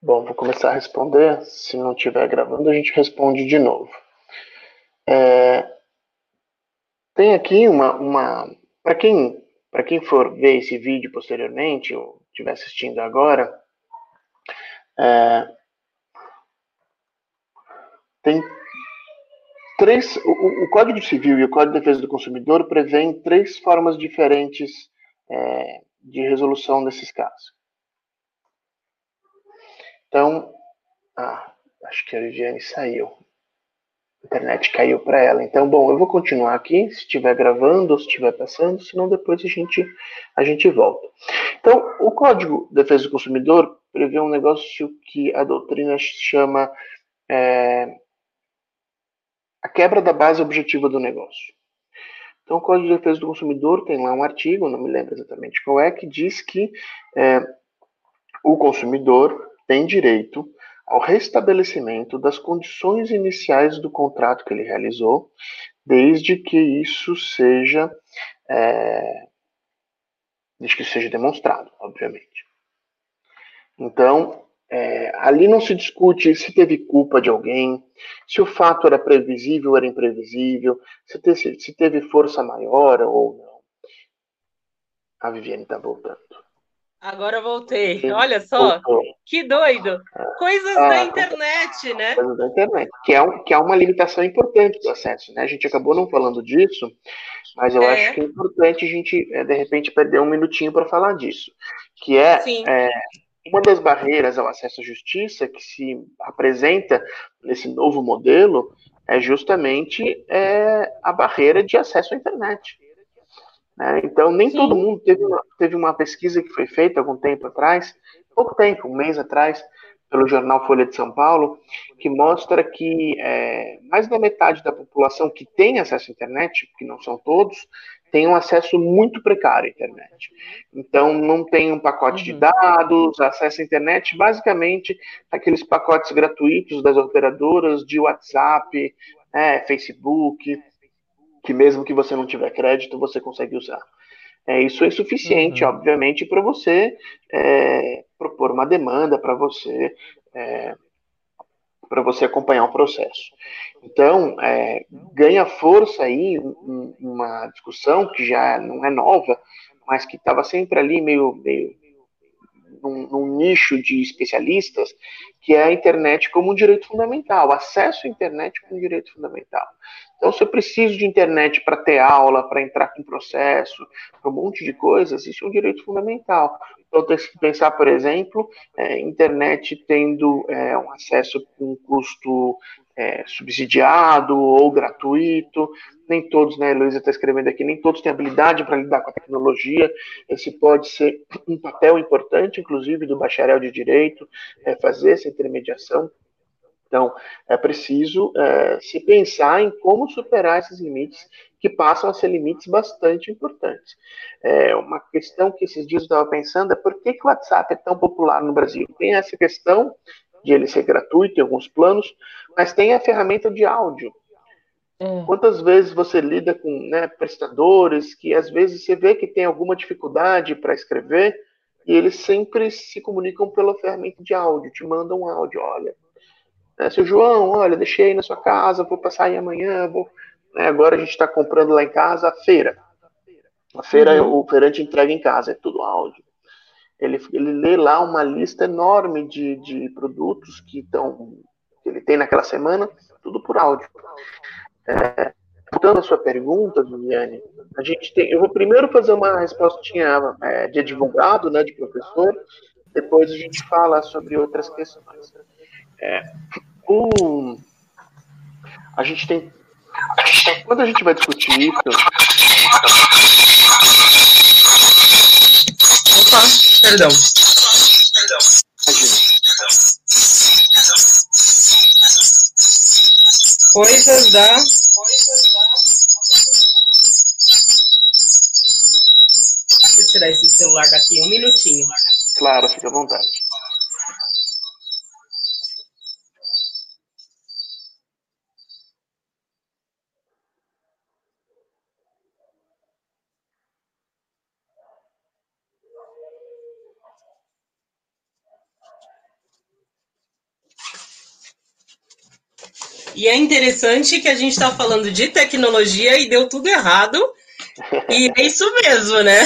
Bom, vou começar a responder. Se não estiver gravando, a gente responde de novo. É, tem aqui uma. uma para quem, quem for ver esse vídeo posteriormente, ou estiver assistindo agora, é, tem, três, o, o, Código Civil e o Código de Defesa do Consumidor prevêem três formas diferentes é, de resolução desses casos. Então, ah, acho que a Viviane saiu. A internet caiu para ela. Então, bom, eu vou continuar aqui, se estiver gravando ou se estiver passando, senão depois a gente, a gente volta. Então, o Código de Defesa do Consumidor prevê um negócio que a doutrina chama é, a quebra da base objetiva do negócio. Então, o Código de Defesa do Consumidor tem lá um artigo, não me lembro exatamente qual é, que diz que é, o consumidor tem direito ao restabelecimento das condições iniciais do contrato que ele realizou, desde que isso seja, é, desde que seja demonstrado, obviamente. Então, é, ali não se discute se teve culpa de alguém, se o fato era previsível ou era imprevisível, se se teve força maior ou não. A Viviane está voltando. Agora voltei. Olha só, Voltou. que doido. Coisas ah, da internet, né? Coisas da internet, que é, um, que é uma limitação importante do acesso, né? A gente acabou não falando disso, mas eu é. acho que é importante a gente, é, de repente, perder um minutinho para falar disso. Que é, é, uma das barreiras ao acesso à justiça que se apresenta nesse novo modelo é justamente é, a barreira de acesso à internet. Né? Então, nem Sim. todo mundo teve uma, teve uma pesquisa que foi feita algum tempo atrás, pouco tempo, um mês atrás, pelo jornal Folha de São Paulo, que mostra que é, mais da metade da população que tem acesso à internet, que não são todos, tem um acesso muito precário à internet. Então, não tem um pacote de uhum. dados, acesso à internet, basicamente aqueles pacotes gratuitos das operadoras de WhatsApp, é, Facebook, que mesmo que você não tiver crédito, você consegue usar. É, isso é suficiente, uhum. obviamente, para você é, propor uma demanda, para você é, para você acompanhar o processo. Então, é, ganha força aí uma discussão que já não é nova, mas que estava sempre ali meio, meio num, num, nicho de especialistas, que é a internet como um direito fundamental, acesso à internet como um direito fundamental. Então, se eu preciso de internet para ter aula, para entrar com processo, para um monte de coisas, isso é um direito fundamental. Então, tem que pensar, por exemplo, é, internet tendo é, um acesso com custo é, subsidiado ou gratuito. Nem todos, né, Luísa está escrevendo aqui, nem todos têm habilidade para lidar com a tecnologia. Esse pode ser um papel importante, inclusive, do bacharel de direito, é, fazer essa intermediação então, é preciso é, se pensar em como superar esses limites, que passam a ser limites bastante importantes. É, uma questão que esses dias eu estava pensando é por que, que o WhatsApp é tão popular no Brasil? Tem essa questão de ele ser gratuito em alguns planos, mas tem a ferramenta de áudio. É. Quantas vezes você lida com né, prestadores que às vezes você vê que tem alguma dificuldade para escrever e eles sempre se comunicam pela ferramenta de áudio, te mandam um áudio, olha, né? Seu João, olha, deixei aí na sua casa, vou passar aí amanhã, vou. Né? Agora a gente está comprando lá em casa a feira. A feira, uhum. o feirante entrega em casa, é tudo áudio. Ele, ele lê lá uma lista enorme de, de produtos que, estão que ele tem naquela semana, tudo por áudio. É, voltando à sua pergunta, Viviane, a gente tem. Eu vou primeiro fazer uma respostinha é, de advogado, né, de professor, depois a gente fala sobre outras questões. É, o, a gente tem. Quando a gente vai discutir isso. Opa, perdão. Perdão. Imagina. Coisas da. Deixa eu tirar esse celular daqui um minutinho. Claro, fica à vontade. E é interessante que a gente está falando de tecnologia e deu tudo errado. E é isso mesmo, né?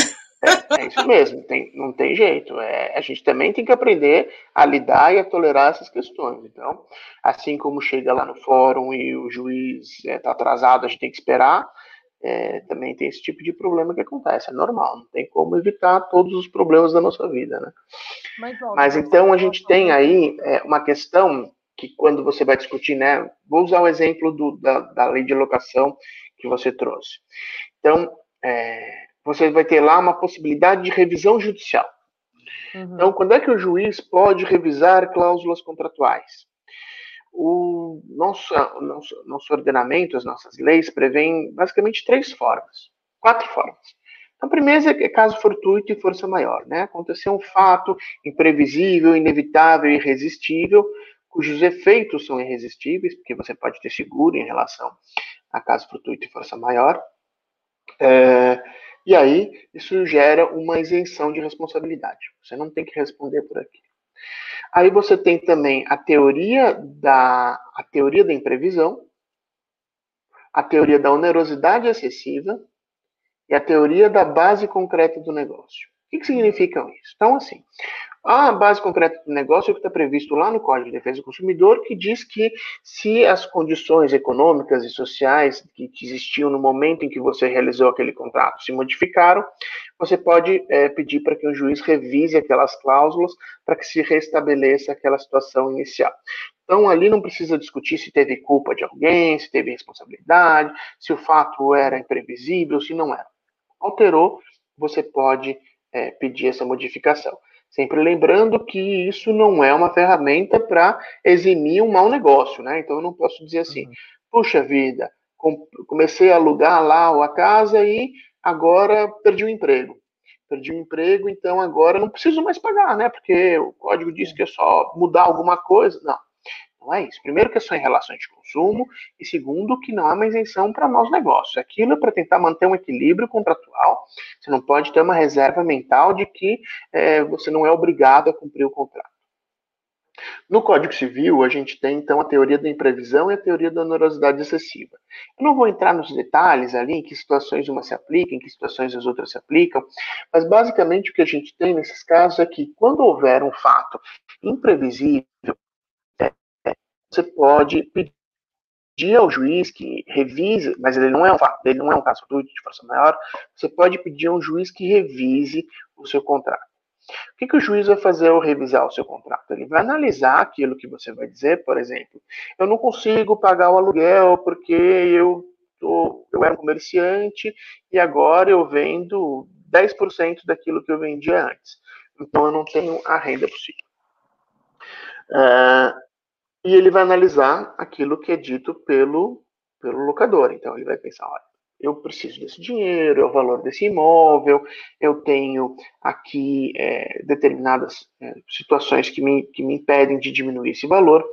É, é isso mesmo, tem, não tem jeito. É, a gente também tem que aprender a lidar e a tolerar essas questões. Então, assim como chega lá no fórum e o juiz está é, atrasado, a gente tem que esperar, é, também tem esse tipo de problema que acontece. É normal, não tem como evitar todos os problemas da nossa vida, né? Mas, ó, Mas então a gente tem aí é, uma questão que quando você vai discutir, né? Vou usar o exemplo do, da, da lei de locação que você trouxe. Então, é, você vai ter lá uma possibilidade de revisão judicial. Uhum. Então, quando é que o juiz pode revisar cláusulas contratuais? O nosso, nosso, nosso ordenamento, as nossas leis, prevêem basicamente três formas, quatro formas. Então, a primeira é caso fortuito e força maior. Né? Aconteceu um fato imprevisível, inevitável e irresistível, cujos efeitos são irresistíveis, porque você pode ter seguro em relação a caso fortuito e força maior. É, e aí, isso gera uma isenção de responsabilidade. Você não tem que responder por aqui. Aí você tem também a teoria da, a teoria da imprevisão, a teoria da onerosidade excessiva e a teoria da base concreta do negócio. O que, que significam isso? Então, assim, a base concreta do negócio é o que está previsto lá no Código de Defesa do Consumidor, que diz que se as condições econômicas e sociais que, existiam no momento em que você realizou aquele contrato se modificaram, você pode é, pedir para que o juiz revise aquelas cláusulas para que se restabeleça aquela situação inicial. Então, ali não precisa discutir se teve culpa de alguém, se teve responsabilidade, se o fato era imprevisível, se não era. Alterou, você pode é, pedir essa modificação. Sempre lembrando que isso não é uma ferramenta para eximir um mau negócio, né? Então eu não posso dizer assim, uhum. puxa vida, comecei a alugar lá a casa e agora perdi o emprego. Perdi o emprego, então agora não preciso mais pagar, né? Porque o código diz que é só mudar alguma coisa. Não. Não é isso. Primeiro, que é só em relações de consumo, e segundo, que não há uma isenção para maus negócios. Aquilo é para tentar manter um equilíbrio contratual. Você não pode ter uma reserva mental de que é, você não é obrigado a cumprir o contrato. No Código Civil, a gente tem então a teoria da imprevisão e a teoria da onerosidade excessiva. Eu não vou entrar nos detalhes ali, em que situações uma se aplica, em que situações as outras se aplicam, mas basicamente o que a gente tem nesses casos é que quando houver um fato imprevisível, você pode pedir ao juiz que revise, mas ele não é um ele não é um caso de força maior, você pode pedir a um juiz que revise o seu contrato. O que, que, o juiz vai fazer ao revisar o seu contrato? Ele vai analisar aquilo que você vai dizer, por exemplo, eu não consigo pagar o aluguel porque eu, tô, eu era um comerciante e agora eu vendo 10% daquilo que eu vendia antes. Então eu não tenho a renda possível. Uh, e ele vai analisar aquilo que é dito pelo, pelo locador. Então, ele vai pensar: olha, eu preciso desse dinheiro, é o valor desse imóvel, eu tenho aqui é, determinadas é, situações que me, que me impedem de diminuir esse valor.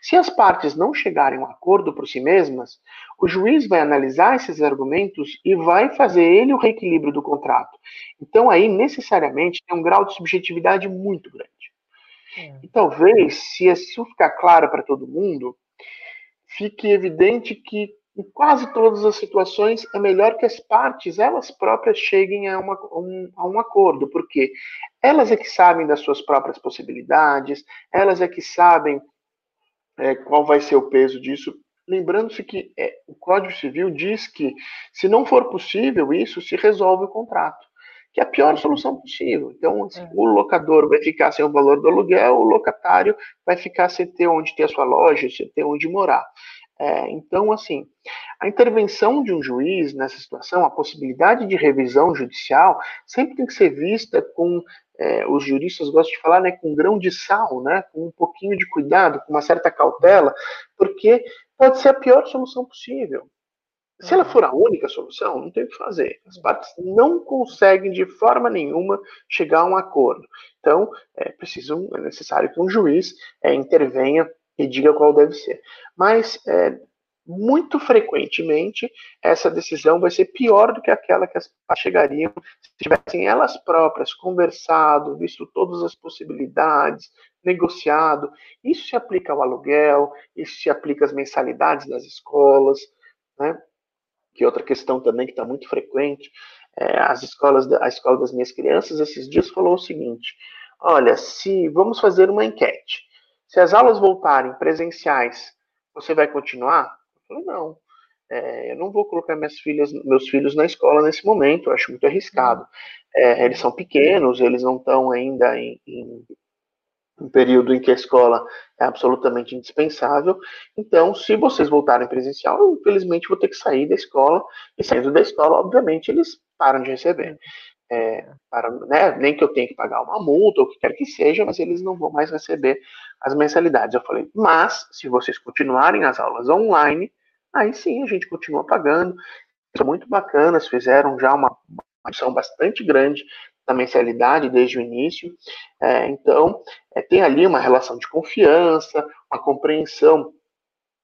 Se as partes não chegarem a um acordo por si mesmas, o juiz vai analisar esses argumentos e vai fazer ele o reequilíbrio do contrato. Então, aí, necessariamente, tem um grau de subjetividade muito grande. É. E talvez, se isso ficar claro para todo mundo, fique evidente que em quase todas as situações é melhor que as partes elas próprias cheguem a, uma, um, a um acordo, porque elas é que sabem das suas próprias possibilidades, elas é que sabem é, qual vai ser o peso disso. Lembrando-se que é, o Código Civil diz que, se não for possível isso, se resolve o contrato que é a pior solução possível. Então, assim, é. o locador vai ficar sem o valor do aluguel, o locatário vai ficar sem ter onde ter a sua loja, sem ter onde morar. É, então, assim, a intervenção de um juiz nessa situação, a possibilidade de revisão judicial, sempre tem que ser vista com, é, os juristas gostam de falar, né, com grão de sal, né, com um pouquinho de cuidado, com uma certa cautela, porque pode ser a pior solução possível. Se ela for a única solução, não tem o que fazer. As partes não conseguem de forma nenhuma chegar a um acordo. Então, é preciso, é necessário que um juiz é, intervenha e diga qual deve ser. Mas é, muito frequentemente essa decisão vai ser pior do que aquela que as partes chegariam se tivessem elas próprias conversado, visto todas as possibilidades, negociado. Isso se aplica ao aluguel, isso se aplica às mensalidades das escolas, né? Que outra questão também que está muito frequente é, as escolas, a escola das minhas crianças, esses dias falou o seguinte: olha, se vamos fazer uma enquete, se as aulas voltarem presenciais, você vai continuar? Eu falei, não. É, eu não vou colocar minhas filhas, meus filhos na escola nesse momento, eu acho muito arriscado. É, eles são pequenos, eles não estão ainda em, em um período em que a escola é absolutamente indispensável. Então, se vocês voltarem presencial, eu, infelizmente vou ter que sair da escola, e saindo da escola, obviamente, eles param de receber. É, para, né, nem que eu tenha que pagar uma multa, ou o que quer que seja, mas eles não vão mais receber as mensalidades. Eu falei, mas se vocês continuarem as aulas online, aí sim a gente continua pagando. São muito bacanas, fizeram já uma redução bastante grande da mensalidade desde o início. É, então, é, tem ali uma relação de confiança, uma compreensão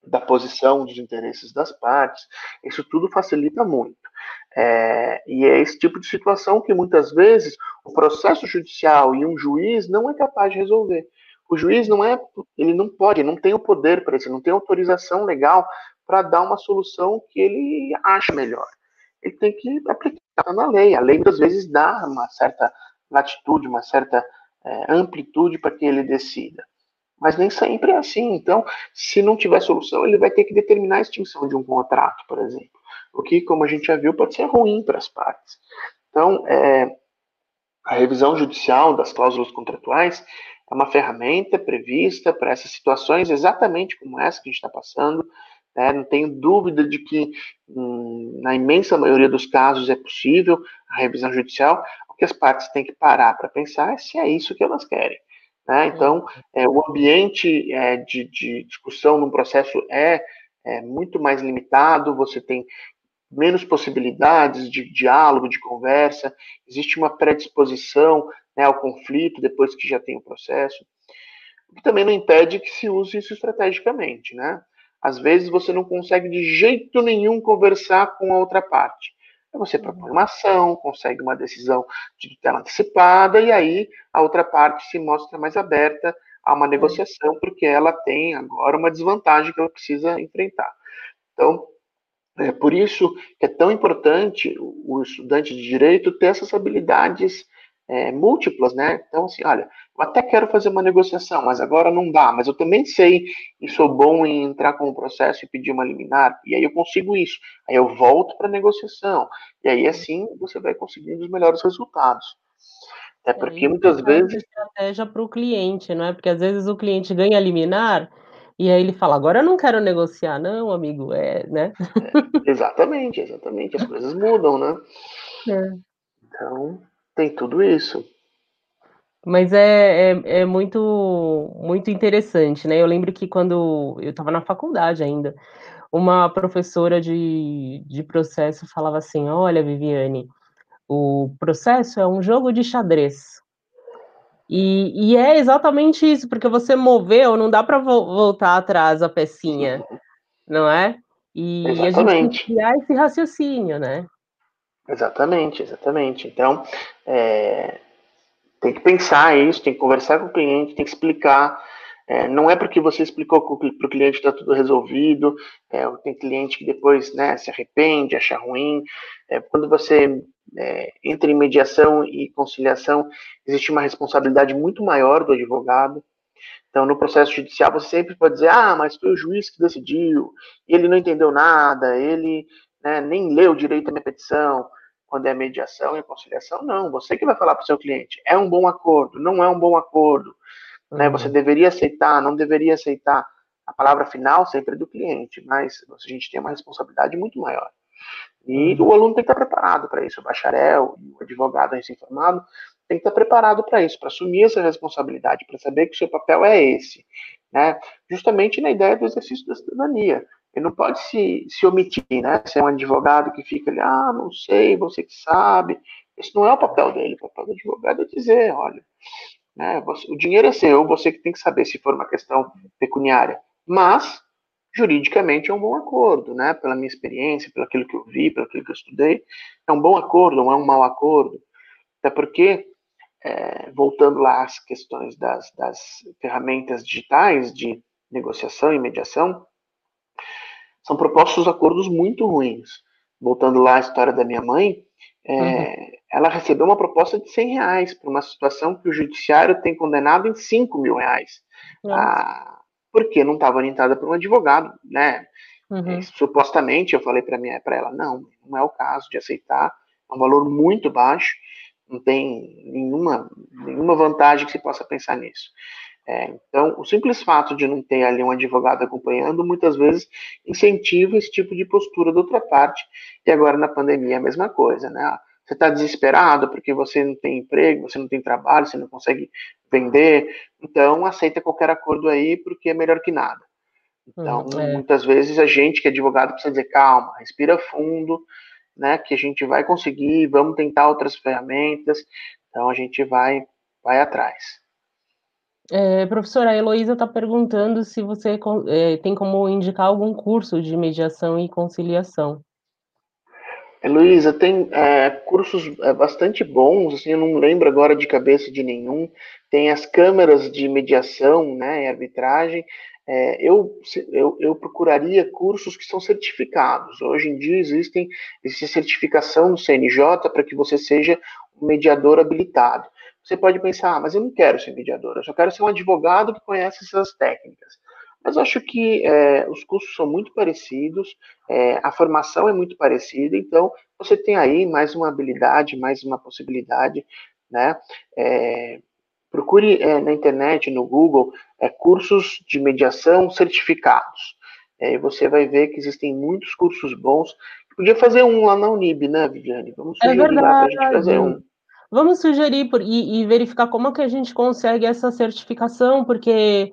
da posição dos interesses das partes. Isso tudo facilita muito. É, e é esse tipo de situação que muitas vezes o processo judicial e um juiz não é capaz de resolver. O juiz não é, ele não pode, não tem o poder para isso, não tem autorização legal para dar uma solução que ele acha melhor. Ele tem que aplicar na lei. A lei muitas vezes dá uma certa latitude, uma certa é, amplitude para que ele decida. Mas nem sempre é assim. Então, se não tiver solução, ele vai ter que determinar a extinção de um contrato, por exemplo. O que, como a gente já viu, pode ser ruim para as partes. Então, é, a revisão judicial das cláusulas contratuais é uma ferramenta prevista para essas situações exatamente como essa que a gente está passando, né? Não tenho dúvida de que, hum, na imensa maioria dos casos, é possível a revisão judicial. O que as partes têm que parar para pensar é se é isso que elas querem. Né? Então, é, o ambiente é, de, de, discussão no processo é, é muito mais limitado, você tem menos possibilidades de diálogo, de conversa, existe uma predisposição né, ao conflito depois que já tem o processo, o que também não impede que se use isso estrategicamente, né? Às vezes você não consegue de jeito nenhum conversar com a outra parte. Aí você propõe uma ação, consegue uma decisão de tutela antecipada, e aí a outra parte se mostra mais aberta a uma negociação, porque ela tem agora uma desvantagem que ela precisa enfrentar. Então, é por isso que é tão importante o estudante de direito ter essas habilidades é, múltiplas, né? Então, assim, olha, eu até quero fazer uma negociação, mas agora não dá, mas eu também sei e sou bom em entrar com o processo e pedir uma liminar, e aí eu consigo isso. Aí eu volto para a negociação, e aí assim você vai conseguindo os melhores resultados. É porque é, muitas vezes. estratégia para o cliente, não é? Porque às vezes o cliente ganha liminar. E aí ele fala, agora eu não quero negociar, não, amigo, é, né? É, exatamente, exatamente, as coisas mudam, né? É. Então, tem tudo isso. Mas é, é, é, muito, muito interessante, né? Eu lembro que quando eu estava na faculdade ainda, uma professora de, de processo falava assim: Olha, Viviane, o processo é um jogo de xadrez. E, e é exatamente isso, porque você moveu, não dá para vo voltar atrás a pecinha, não é? E, e a gente tem que criar esse raciocínio, né? Exatamente, exatamente. Então, é, tem que pensar isso, tem que conversar com o cliente, tem que explicar. É, não é porque você explicou para o cliente está tudo resolvido. É, tem cliente que depois né, se arrepende, acha ruim. É, quando você é, entra em mediação e conciliação, existe uma responsabilidade muito maior do advogado. Então, no processo judicial, você sempre pode dizer: ah, mas foi o juiz que decidiu, ele não entendeu nada, ele né, nem leu direito a minha petição quando é mediação e conciliação, não. Você que vai falar para o seu cliente, é um bom acordo, não é um bom acordo. Né? Uhum. Né? Você deveria aceitar, não deveria aceitar. A palavra final sempre é do cliente, mas a gente tem uma responsabilidade muito maior. E uhum. o aluno tem que estar preparado para isso, o bacharel, o advogado recém-formado tem que estar preparado para isso, para assumir essa responsabilidade, para saber que o seu papel é esse, né? Justamente na ideia do exercício da cidadania. Ele não pode se, se omitir, né? Ser um advogado que fica ali, ah, não sei, você que sabe. Esse não é o papel dele. O papel do advogado é dizer, olha, né, você, o dinheiro é seu, você que tem que saber se for uma questão pecuniária. Mas, juridicamente, é um bom acordo, né? Pela minha experiência, pelo aquilo que eu vi, pelo aquilo que eu estudei. É um bom acordo, não é um mau acordo. Até porque, é, voltando lá às questões das, das ferramentas digitais de negociação e mediação, são propostos acordos muito ruins. Voltando lá à história da minha mãe, é, uhum. ela recebeu uma proposta de 100 reais para uma situação que o judiciário tem condenado em 5 mil reais. Ah, porque não estava orientada por um advogado, né? Uhum. É, supostamente, eu falei para ela, não, não é o caso de aceitar, é um valor muito baixo, não tem nenhuma, nenhuma vantagem que se possa pensar nisso. É, então, o simples fato de não ter ali um advogado acompanhando, muitas vezes incentiva esse tipo de postura da outra parte. E agora na pandemia é a mesma coisa, né? Ah, você está desesperado porque você não tem emprego, você não tem trabalho, você não consegue vender, então aceita qualquer acordo aí porque é melhor que nada. Então, hum, é. muitas vezes a gente que é advogado precisa dizer calma, respira fundo, né? Que a gente vai conseguir, vamos tentar outras ferramentas. Então a gente vai vai atrás. É, professora, a Heloísa está perguntando se você é, tem como indicar algum curso de mediação e conciliação. Heloísa, tem é, cursos é, bastante bons, assim, eu não lembro agora de cabeça de nenhum. Tem as câmaras de mediação né, e arbitragem. É, eu, eu, eu, procuraria cursos que são certificados. Hoje em dia existem, existe certificação no CNJ para que você seja um mediador habilitado. Você pode pensar, ah, mas eu não quero ser mediador, eu só quero ser um advogado que conhece essas técnicas. Mas acho que é, os cursos são muito parecidos, é, a formação é muito parecida, então você tem aí mais uma habilidade, mais uma possibilidade, né? É, procure é, na internet, no Google, é, cursos de mediação certificados. É, e você vai ver que existem muitos cursos bons. Podia fazer um lá na Unib, né, Viviane? Vamos sugerir é lá para a gente fazer um. Vamos sugerir por, e, e, verificar como que a gente consegue essa certificação, porque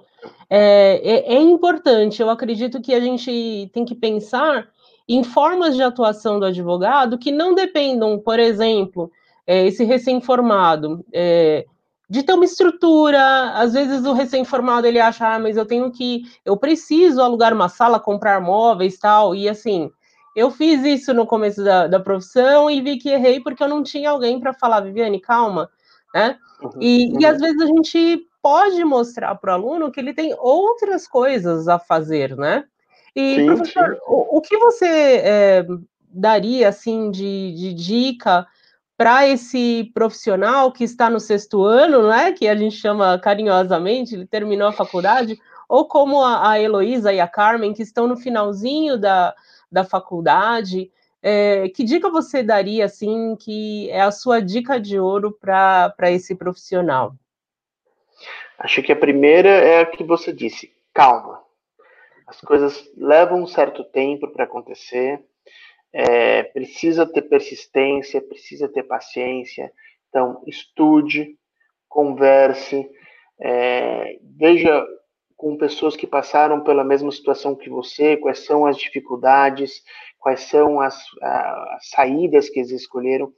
é, é, é, importante. Eu acredito que a gente tem que pensar em formas de atuação do advogado que não dependam, por exemplo, é, esse recém-formado, é, de ter uma estrutura. Às vezes o recém-formado ele acha, ah, mas eu tenho que, eu preciso alugar uma sala, comprar móveis tal, e assim eu fiz isso no começo da, da profissão e vi que errei porque eu não tinha alguém para falar, Viviane, calma, né? Uhum, e, uhum. e às vezes a gente pode mostrar para o aluno que ele tem outras coisas a fazer, né? E, sim, professor, sim. O, o, que você é, daria, assim, de, de dica para esse profissional que está no sexto ano, né, que a gente chama carinhosamente, ele terminou a faculdade, ou como a, a Heloísa e a Carmen, que estão no finalzinho da, da faculdade. É, que dica você daria, assim, que é a sua dica de ouro para esse profissional? Acho que a primeira é a que você disse, calma. As coisas levam um certo tempo para acontecer, é, precisa ter persistência, precisa ter paciência. Então, estude, converse, é, veja com pessoas que passaram pela mesma situação que você, quais são as dificuldades, quais são as, as saídas que eles escolheram.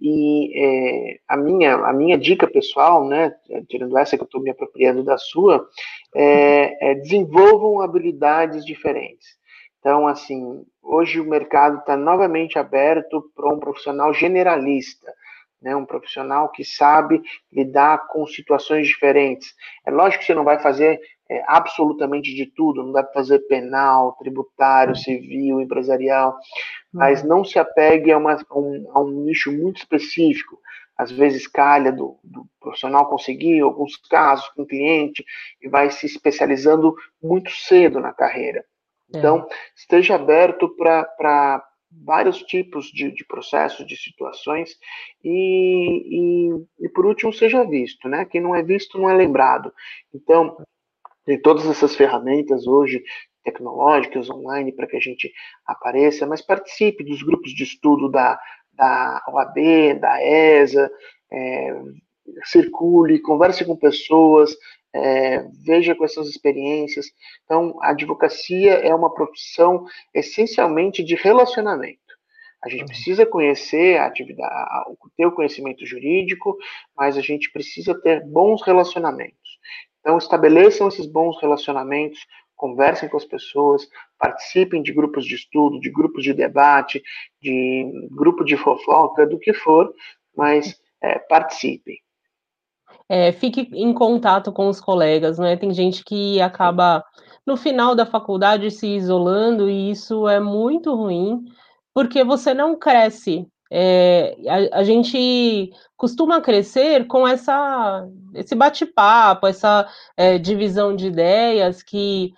E é, a, minha, a minha dica pessoal, né, tirando essa que eu estou me apropriando da sua, é, é desenvolvam habilidades diferentes. Então, assim, hoje o mercado está novamente aberto para um profissional generalista né, um profissional que sabe lidar com situações diferentes. É lógico que você não vai fazer é, absolutamente de tudo, não dá para fazer penal, tributário, civil, empresarial, mas uhum. não se apegue a, uma, a, um, a um, nicho muito específico. Às vezes calha do, do profissional conseguir, alguns casos com cliente, e vai se especializando muito cedo na carreira. É. Então, é. esteja aberto para vários tipos de, de, processos, de situações, e, e, e, por último, seja visto, né? Quem não é visto não é lembrado. Então, tem todas essas ferramentas hoje tecnológicas, online, para que a gente apareça, mas participe dos grupos de estudo da, da OAB, da ESA, é, circule, converse com pessoas, é, veja quais são as experiências. Então, a advocacia é uma profissão essencialmente de relacionamento. A gente uhum. precisa conhecer a atividade, ter o conhecimento jurídico, mas a gente precisa ter bons relacionamentos. Então, estabeleçam esses bons relacionamentos, conversem com as pessoas, participem de grupos de estudo, de grupos de debate, de grupo de fofoca, do que for, mas é, participem. É, fique em contato com os colegas, né? Tem gente que acaba no final da faculdade se isolando e isso é muito ruim, porque você não cresce é, a, a, gente costuma crescer com essa, esse bate-papo, essa é, divisão de ideias que,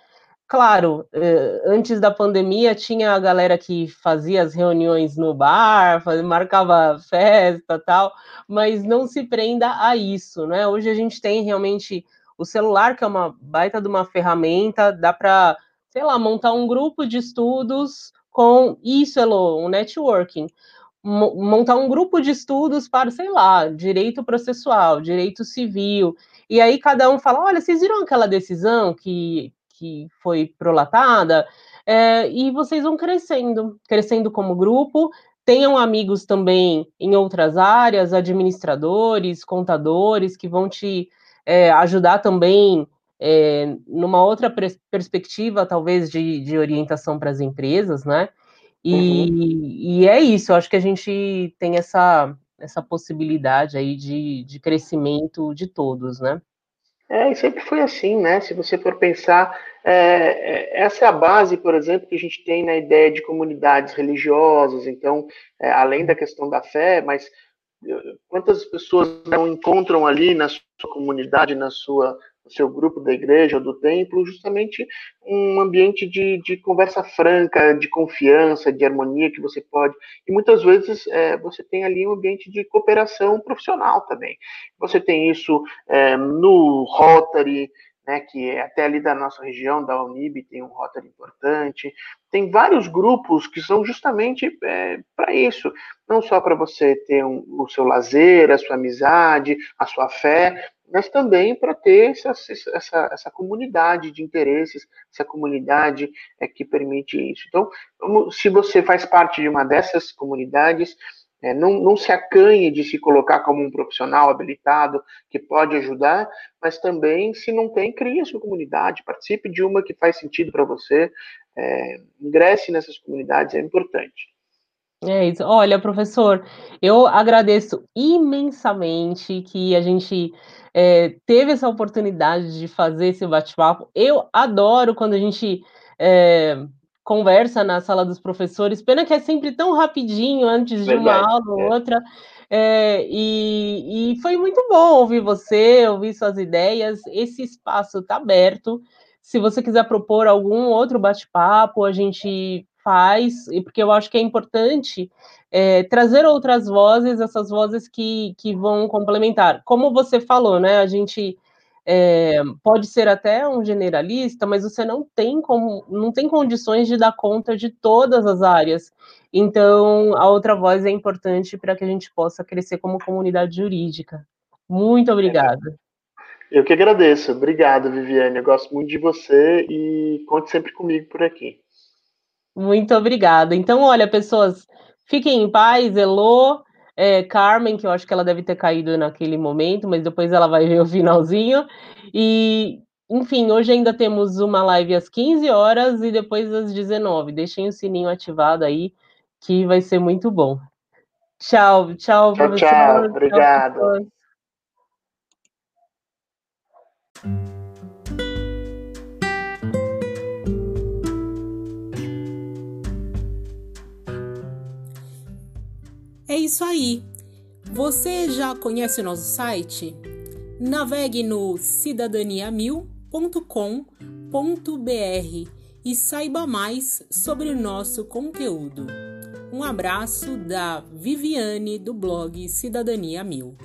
claro, é, antes da pandemia tinha a galera que fazia as reuniões no bar, faz, marcava festa tal, mas não se prenda a isso, né? Hoje a gente tem realmente o celular, que é uma baita de uma ferramenta, dá para, sei lá, montar um grupo de estudos com isso, Elo, um networking montar um grupo de estudos para, sei lá, direito processual, direito civil, e aí cada um fala, olha, vocês viram aquela decisão que, que foi prolatada? É, e vocês vão crescendo, crescendo como grupo, tenham amigos também em outras áreas, administradores, contadores, que vão te é, ajudar também é, numa outra perspectiva, talvez, de, de orientação para as empresas, né? E, uhum. e é isso, acho que a gente tem essa, essa possibilidade aí de, de crescimento de todos, né? É, e sempre foi assim, né? Se você for pensar, é, é, essa é a base, por exemplo, que a gente tem na ideia de comunidades religiosas. Então, é, além da questão da fé, mas eh, quantas pessoas não encontram ali na sua comunidade, na sua no seu grupo da igreja ou do templo, justamente um ambiente de, de conversa franca, de confiança, de harmonia que você pode. E muitas vezes é, você tem ali um ambiente de cooperação profissional também. Você tem isso é, no Rotary, né, que é até ali da nossa região, da Unib, tem um Rotary importante. Tem vários grupos que são justamente é, para isso, não só para você ter um, o seu lazer, a sua amizade, a sua fé, mas também para ter essa, essa, essa comunidade de interesses, essa comunidade é, que permite isso. Então, se você faz parte de uma dessas comunidades, é, não, não se acanhe de se colocar como um profissional habilitado que pode ajudar, mas também, se não tem, crie a sua comunidade, participe de uma que faz sentido para você, é, ingresse nessas comunidades, é importante. É isso. Olha, professor, eu agradeço imensamente que a gente é, teve essa oportunidade de fazer esse bate-papo. Eu adoro quando a gente é, conversa na sala dos professores, pena que é sempre tão rapidinho antes de uma aula ou é. outra. É, e, e, foi muito bom ouvir você, ouvir suas ideias. Esse espaço está aberto. Se você quiser propor algum outro bate-papo, a gente faz, porque eu acho que é importante é, trazer outras vozes, essas vozes que, que vão complementar. Como você falou, né? A gente é, pode ser até um generalista, mas você não tem como, não tem condições de dar conta de todas as áreas. Então, a outra voz é importante para que a gente possa crescer como comunidade jurídica. Muito obrigada. Eu que agradeço. Obrigado, Viviane. Eu gosto muito de você e conte sempre comigo por aqui. Muito obrigada. Então, olha, pessoas, fiquem em paz, Elô, é, Carmen, que eu acho que ela deve ter caído naquele momento, mas depois ela vai ver o finalzinho. E, enfim, hoje ainda temos uma live às 15 horas e depois às 19. Deixem o sininho ativado aí, que vai ser muito bom. Tchau, tchau, tchau professor. Tchau, obrigado. Tchau, É isso aí. Você já conhece o nosso site? Navegue no cidadaniamil.com.br e saiba mais sobre o nosso conteúdo. Um abraço da Viviane do blog Cidadania Mil.